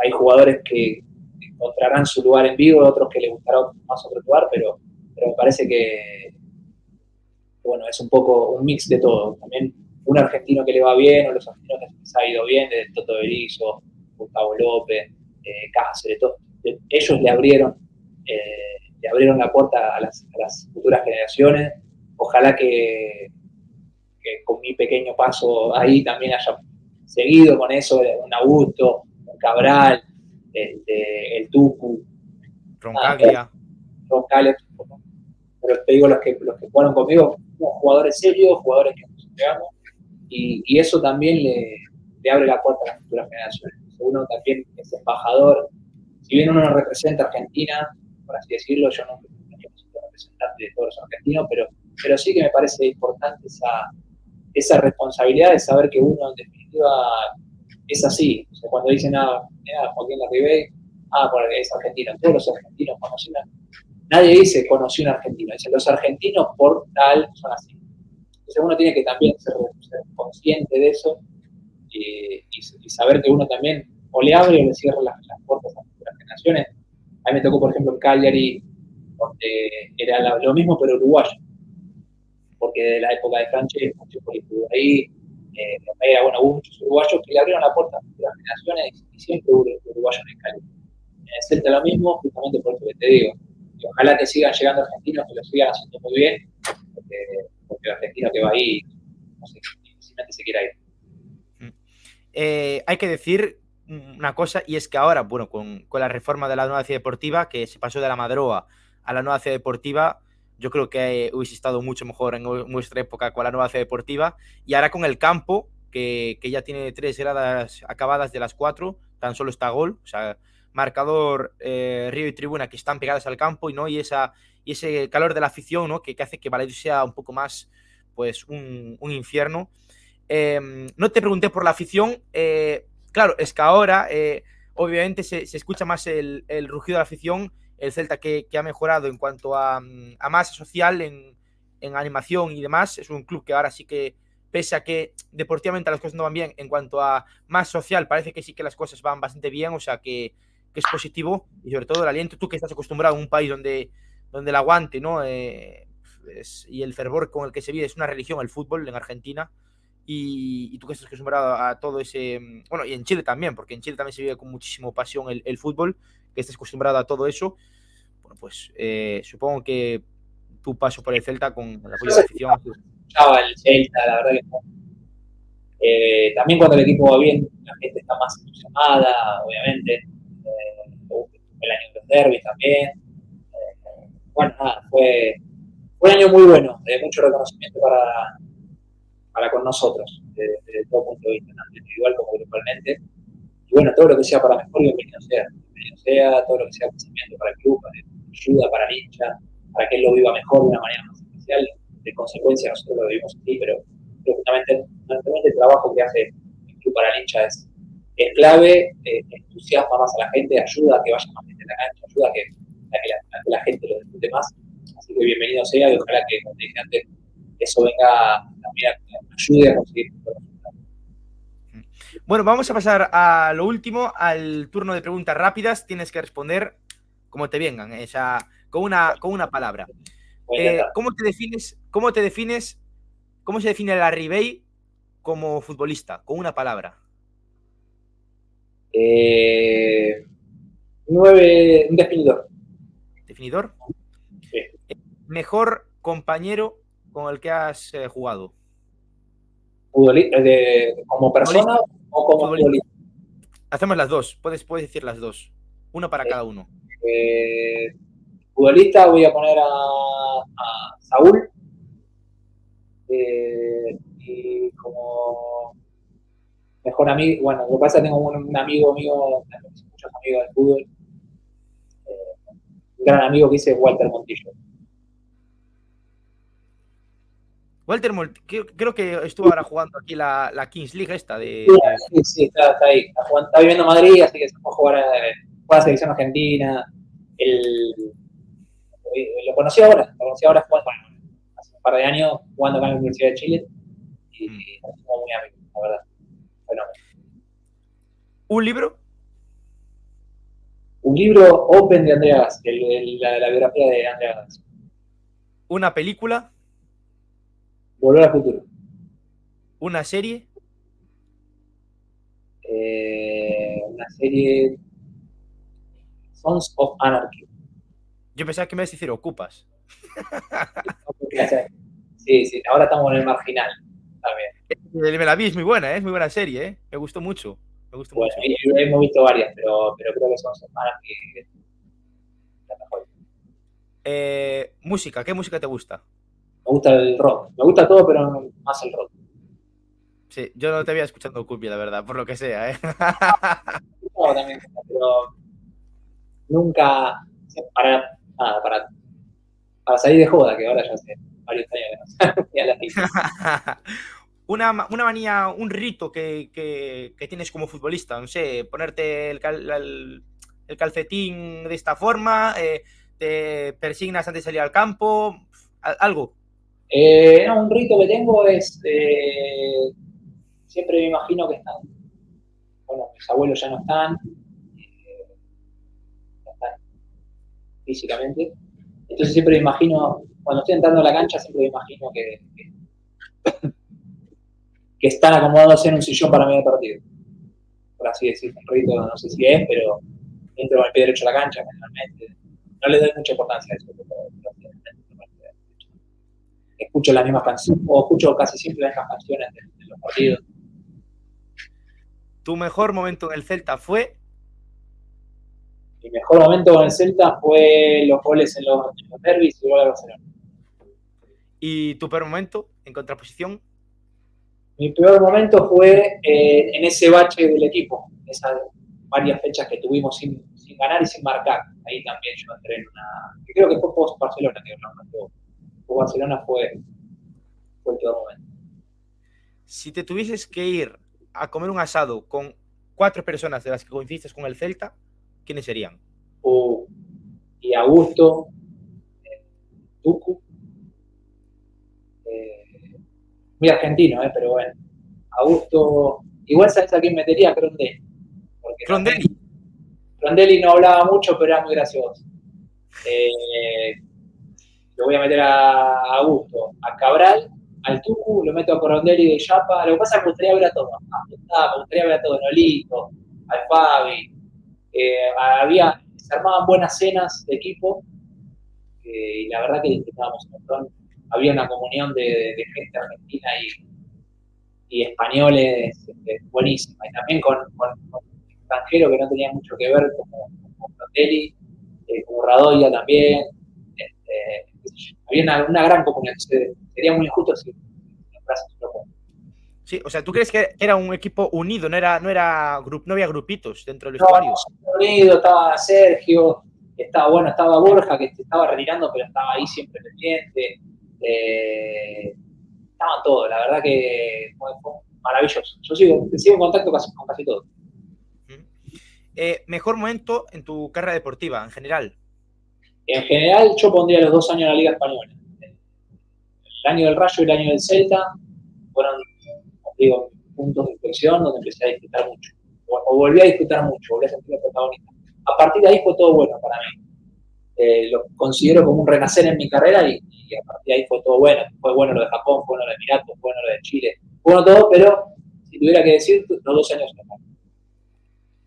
hay, jugadores que encontrarán su lugar en vivo, otros que les gustará más otro lugar, pero, pero me parece que bueno, es un poco un mix de todo. También un argentino que le va bien, o los argentinos que les ha ido bien, de Toto Berizzo, Gustavo López, eh, Cáceres, todo, ellos le abrieron, eh, le abrieron la puerta a las, futuras generaciones. Ojalá que, con mi pequeño paso ahí también haya seguido con eso, un Augusto, un Cabral, el, Tucu. Roncaglia. Roncaglia. Pero te digo, los que, los que fueron conmigo, jugadores serios, jugadores que nos entregamos, y, eso también le, le, abre la puerta a las futuras generaciones. Uno también es embajador si bien uno no representa a Argentina, por así decirlo, yo no soy representante de todos los argentinos, pero, pero sí que me parece importante esa, esa responsabilidad de saber que uno en definitiva es así. Cuando dicen, ah, mira, Joaquín Larribey, ah, es argentino, todos los argentinos conocen Nadie dice conocí un argentino, dicen los argentinos por tal son así. Entonces uno tiene que también ser, consciente de eso y, y, saber que uno también o le abre o le cierra las, las puertas a generaciones. A mí me tocó, por ejemplo, en Cagliari, donde era lo mismo, pero uruguayo. Porque de la época de Francesco, mucho estuvo ahí, eh, bueno, hubo muchos uruguayos que le abrieron la puerta a las generaciones y siempre hubo uruguayos en Cagliari. En el Celta lo mismo, justamente por eso que te digo. Y ojalá que sigan llegando argentinos, que lo sigan haciendo muy bien, porque, el argentino que va ahí, no sé, simplemente se quiera ir. Mm. Eh, hay que decir una cosa y es que ahora, bueno, con, la reforma de la nueva ciudad deportiva, que se pasó de la Madroa a la nueva ciudad deportiva, yo creo que hubiese estado mucho mejor en nuestra época con la nueva ciudad deportiva. Y ahora con el campo, que, ya tiene tres gradas acabadas de las cuatro, tan solo está gol, o sea, marcador eh, Río y Tribuna que están pegadas al campo y no y esa y ese calor de la afición, ¿no? Que, hace que Valencia sea un poco más, pues, un, infierno. Em, no te pregunté por la afición, eh, Claro, es que ahora, eh, obviamente, se, escucha más el, rugido de la afición, el Celta que, ha mejorado en cuanto a, mm, masa social, en, animación y demás. Es un club que ahora sí que, pese a que deportivamente las cosas no van bien, en cuanto a más social, parece que sí que las cosas van bastante bien, o sea que, es positivo y sobre todo el aliento, tú que estás acostumbrado a un país donde, donde el aguante ¿no? Eh, y el fervor con el que se vive es una religión, el fútbol en Argentina y, tú que estás acostumbrado a todo ese. Mm, bueno, y en Chile también, porque en Chile también se vive con muchísima pasión el, fútbol, que estás acostumbrado a todo eso. Bueno, pues eh, supongo que tu paso por el Celta con la afición. el Celta, la verdad que eh, también cuando el equipo va bien, la gente está más entusiasmada, obviamente. Eh, el año de los derbis también. Eh, bueno, nada, fue, fue un año muy bueno, de mucho reconocimiento para, para con nosotros, desde, todo punto de vista, tanto individual como grupalmente. Y bueno, todo lo que sea para mejor, bienvenido sea. Bienvenido sea, todo lo que sea crecimiento para el club, para ayuda para el hincha, para que él lo viva mejor de una manera más especial. De consecuencia, nosotros lo vivimos aquí, pero, justamente, el trabajo que hace el club para el hincha es, es clave, eh, entusiasma más a la gente, ayuda a que vaya más gente a la cancha, ayuda a que, a que, la, gente lo disfrute más. Así que bienvenido sea y ojalá que, como dije antes, eso venga también ayude a conseguir bueno, vamos a pasar a lo último, al turno de preguntas rápidas. Tienes que responder como te vengan, eh, con, una, con una palabra. Eh, ¿Cómo te defines? ¿Cómo te defines? ¿Cómo se define la Ribey como futbolista? Con una palabra. Eh, nueve, un definidor. ¿Definidor? Sí. Mejor compañero con el que has eh, jugado? Eh, ¿Como persona o como futbolista? Hacemos las dos, puedes, puedes decir las dos. Uno para cada uno. Eh, futbolista voy a poner a, Saúl. y como mejor amigo, bueno, lo que pasa es que tengo un, amigo mío, muchos amigos del fútbol, un gran amigo que dice Walter Montillo. Walter Monti, creo, que estuvo ahora jugando aquí la, la Kings League esta de... Sí, sí, está, ahí. Está, viviendo en Madrid, así que se puede jugar a, juega la selección argentina. El, lo conocí ahora, lo conocí ahora jugando, hace un par de años jugando acá en la Universidad de Chile y, mm. muy amigo, la verdad. ¿Un libro? Un libro Open de Andrea Gas, la, biografía de Andrea Gas. ¿Una película? Volver al futuro. ¿Una serie? Eh, una serie. Sons of Anarchy. Yo pensaba que me ibas a decir Ocupas. sí, sí, ahora estamos en el marginal también. Me la vi, es muy buena, ¿eh? es muy buena serie, ¿eh? me gustó mucho. Me gustó bueno, mucho. hemos visto varias, pero, pero creo que son semanas que la mejor. Eh, música, ¿qué música te gusta? Me gusta el rock. Me gusta todo, pero más el rock. Sí, yo no te había escuchando cumbia, la verdad, por lo que sea, ¿eh? no, también, pero nunca para nada, para, para salir de joda, que ahora ya sé varios años una, una manía, un rito que, que, tienes como futbolista, no sé, ponerte el, el, calcetín de esta forma, eh, te persignas antes de salir al campo, algo. Eh, no, un rito que tengo es, eh, siempre me imagino que están, bueno, mis abuelos ya no están, no están físicamente, entonces siempre me imagino, cuando estoy entrando a la cancha, siempre me imagino que que están acomodándose en un sillón para medio partido. Por así decirlo, un rito, no sé si es, pero entro con el pie derecho a la cancha, generalmente. No le doy mucha importancia a eso. Escucho las mismas canciones, o escucho casi siempre las mismas canciones de, los partidos. ¿Tu mejor momento en el Celta fue? Mi mejor momento en el Celta fue los goles en los, en los derbis y el gol de Barcelona. ¿Y tu peor momento en contraposición? Mi peor momento fue eh, en ese bache del equipo, esas varias fechas que tuvimos sin, ganar y sin marcar. Ahí también yo entré en una. Creo que fue post Barcelona, que no, Barcelona fue, fue el peor momento. Si te tuvieses que ir a comer un asado con cuatro personas de las que coincidiste con el Celta, ¿quiénes serían? Uh, y Augusto, eh, Tucu, muy argentino, ¿eh? pero bueno. Augusto, igual sabes a quién metería, Crondelli. Crondelli. Crondelli no hablaba mucho, pero era muy gracioso. Eh, lo voy a meter a Augusto, a Cabral, al Tucu, lo meto a Crondelli de Chapa. Lo que pasa es que me gustaría ver a todos. me gustaría ver a todos, Nolito, al Fabi. Eh, había, se armaban buenas cenas de equipo eh, y la verdad que disfrutábamos un montón había una comunión de, gente argentina y, españoles este, buenísima. Y también con, extranjeros que no tenían mucho que ver, como, como Fratelli, eh, como Radoya también. Este, había una, gran comunidad. Sería muy injusto si Sí, o sea, ¿tú crees que era un equipo unido? No era, no era no había grupitos dentro del vestuario. unido, estaba Sergio, estaba bueno, estaba Borja que estaba retirando, pero estaba ahí siempre pendiente. Eh, estaban todos, la verdad que fue, maravilloso. Yo sigo, sigo en contacto casi, con casi todos. Eh, ¿Mejor momento en tu carrera deportiva, en general? En general, yo pondría los dos años en la Liga Española. El año del Rayo y el año del Celta fueron, digo, puntos de inflexión donde empecé a disfrutar mucho. O, volví a disfrutar mucho, volví a sentirme protagonista. A partir de ahí fue todo bueno para mí. Eh, lo considero como un renacer en mi carrera y, a partir de ahí fue todo bueno. Fue bueno lo de Japón, fue bueno lo de Emiratos, fue bueno lo de Chile, fue bueno todo, pero si tuviera que decir, los dos años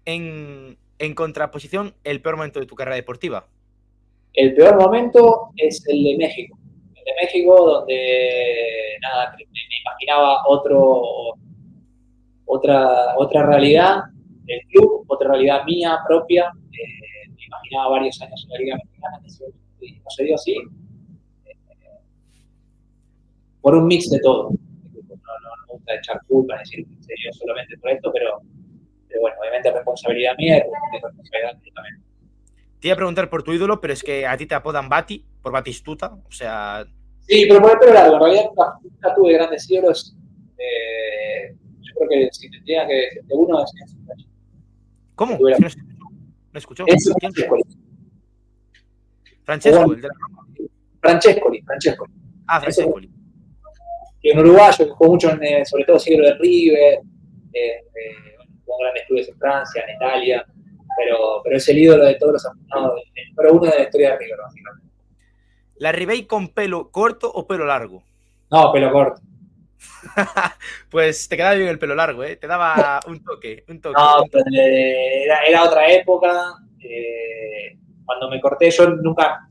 En, en contraposición, el peor momento de tu carrera deportiva. El peor momento es el de México. El de México, donde nada, me, imaginaba otro, otra, otra realidad del club, otra realidad mía propia. Eh, me imaginaba varios años en la Liga Mexicana, y no se dio así por un mix de todo. No, me gusta echar culpa, decir que se dio solamente por esto, pero, bueno, obviamente responsabilidad mía y responsabilidad también. Te iba a preguntar por tu ídolo, pero es que a ti te apodan Bati, por Batistuta, o sea... Sí, pero por en realidad nunca, tuve grandes ídolos. Eh, yo creo que si tendría que decirte uno es ¿Cómo? No, no escuchó. Es Francesco. Francesco, el de la Francescoli, Francescoli. Ah, Francescoli. Que un uruguayo que jugó mucho, en, eh, sobre todo siglo de River, eh, eh, jugó grandes clubes en Francia, en Italia, pero, pero es el ídolo de todos los aficionados, pero uno de la historia de River, básicamente. ¿La Ribey con pelo corto o pelo largo? No, pelo corto. pues te quedaba bien el pelo largo, ¿eh? Te daba un toque, un toque. No, un toque. Era, era, otra época. Eh, cuando me corté, yo nunca.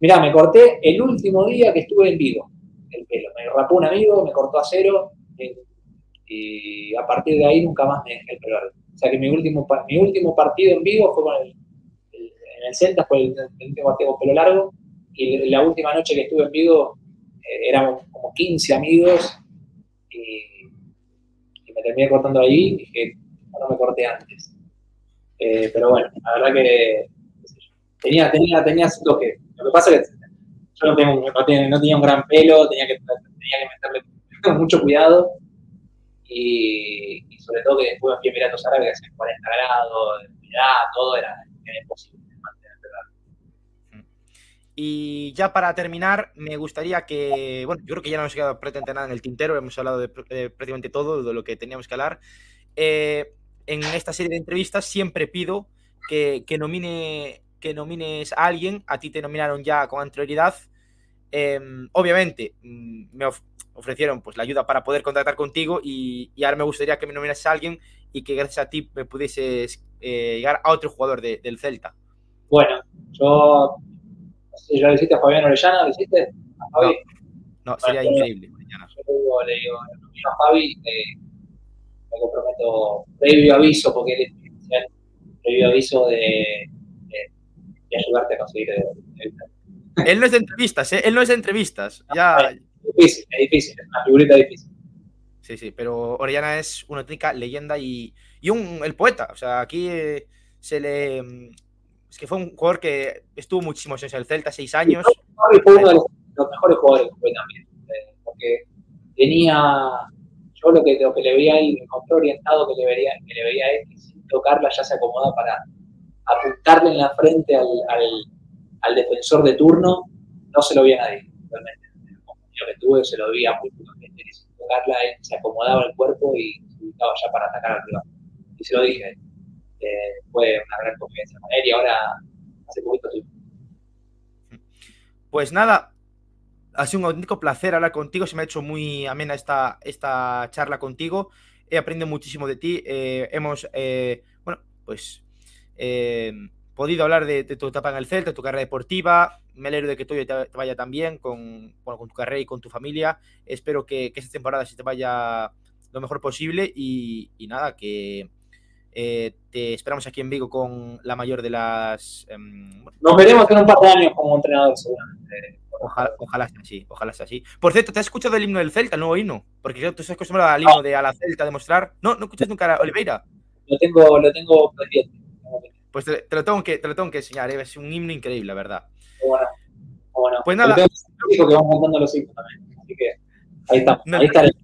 Mirá, me corté el último día que estuve en vivo. El pelo. Me rapó un amigo, me cortó a cero. Eh, y a partir de ahí nunca más me dejé el pelo largo. O sea que mi último, mi último partido en vivo fue con el, el en el Celta, fue el, último partido con pelo largo. Y la última noche que estuve en vivo eh, éramos como 15 amigos y, me terminé cortando ahí y dije, no me corté antes. Eh, pero bueno, la verdad que tenía, tenía, tenía su toque. Lo que pasa es que yo no, tenía, no tenía un gran pelo, tenía que, tenía que meterle mucho cuidado y, sobre todo que después me fui a Emiratos Árabes hacían 40 grados, humedad, todo era, imposible. Y ya para terminar, me gustaría que, bueno, yo creo que ya no hemos quedado prácticamente nada en el tintero, hemos hablado de, de prácticamente todo, de lo que teníamos que hablar. Eh, en esta serie de entrevistas siempre pido que, que, nomine, que nomines a alguien, a ti te nominaron ya con anterioridad. Eh, obviamente, mm, me ofrecieron pues, la ayuda para poder contactar contigo y, y, ahora me gustaría que me nominases a alguien y que gracias a ti me pudieses eh, llegar a otro jugador de, del Celta. Bueno, yo si ya lo hiciste a Fabián Orellana, ¿lo hiciste? ¿A Fabi? No, no sería bueno, increíble. Yo le digo, le digo, a Fabi, eh, me comprometo previo aviso, porque él es especial, previo aviso de, de, de, ayudarte a conseguir el, el, Él no es de entrevistas, ¿eh? Él no es de entrevistas. Ya... Es difícil, es difícil, es una figurita difícil. Sí, sí, pero Orellana es una auténtica leyenda y, y un, el poeta. O sea, aquí eh, se le es que fue un jugador que estuvo muchísimos años en el Celta, seis años. Y fue uno de los, los, mejores jugadores que fue también, eh, porque tenía, yo lo que, lo que le veía ahí, encontré orientado que le veía, que le veía que sin tocarla ya se acomoda para apuntarle en la frente al, al, al defensor de turno, no se lo veía nadie, realmente. Que tuve se lo veía muy gente, que sin tocarla se acomodaba el cuerpo y se ubicaba ya para atacar al rival. Y se lo dije, eh, fue una gran confianza con él y ahora hace poquito sí. Pues nada, ha sido un auténtico placer hablar contigo, se me ha hecho muy amena esta, esta charla contigo, he aprendido muchísimo de ti, eh, hemos, eh, bueno, pues podido hablar de, de, tu etapa en el Celta, tu carrera deportiva, me alegro de que todo te, te vaya tan bien con, bueno, con tu carrera y con tu familia, espero que, que esta temporada se te vaya lo mejor posible y, y nada, que eh, te esperamos aquí en Vigo con la mayor de las. Eh, Nos veremos en un par de años como entrenador, seguramente. Ojalá, ojalá sea así, ojalá sea así. Por cierto, ¿te has escuchado el himno del Celta, el nuevo himno? Porque yo, tú estás acostumbrado al himno de a la Celta de mostrar. No, no escuchas nunca a Oliveira. Lo tengo, lo tengo pendiente. Pues te, te, lo tengo que, te lo tengo que enseñar, ¿eh? es un himno increíble, la verdad. Bueno, bueno. Pues nada. que van cantando los himnos también. Así que ahí. No, el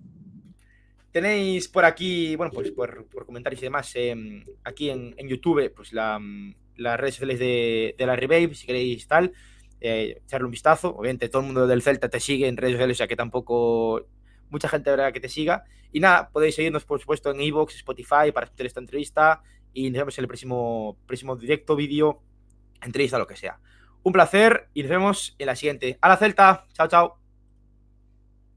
Tenéis por aquí, bueno, pues por, por comentarios y demás, eh, aquí en, en, YouTube, pues la, las redes sociales de, de la Rebave, si queréis tal, eh, echarle un vistazo. Obviamente todo el mundo del Celta te sigue en redes sociales, o sea que tampoco mucha gente habrá que te siga. Y nada, podéis seguirnos por supuesto en Evox, Spotify para escuchar esta entrevista y nos vemos en el próximo, próximo directo, vídeo, entrevista, lo que sea. Un placer y nos vemos en la siguiente. A la Celta, chao, chao.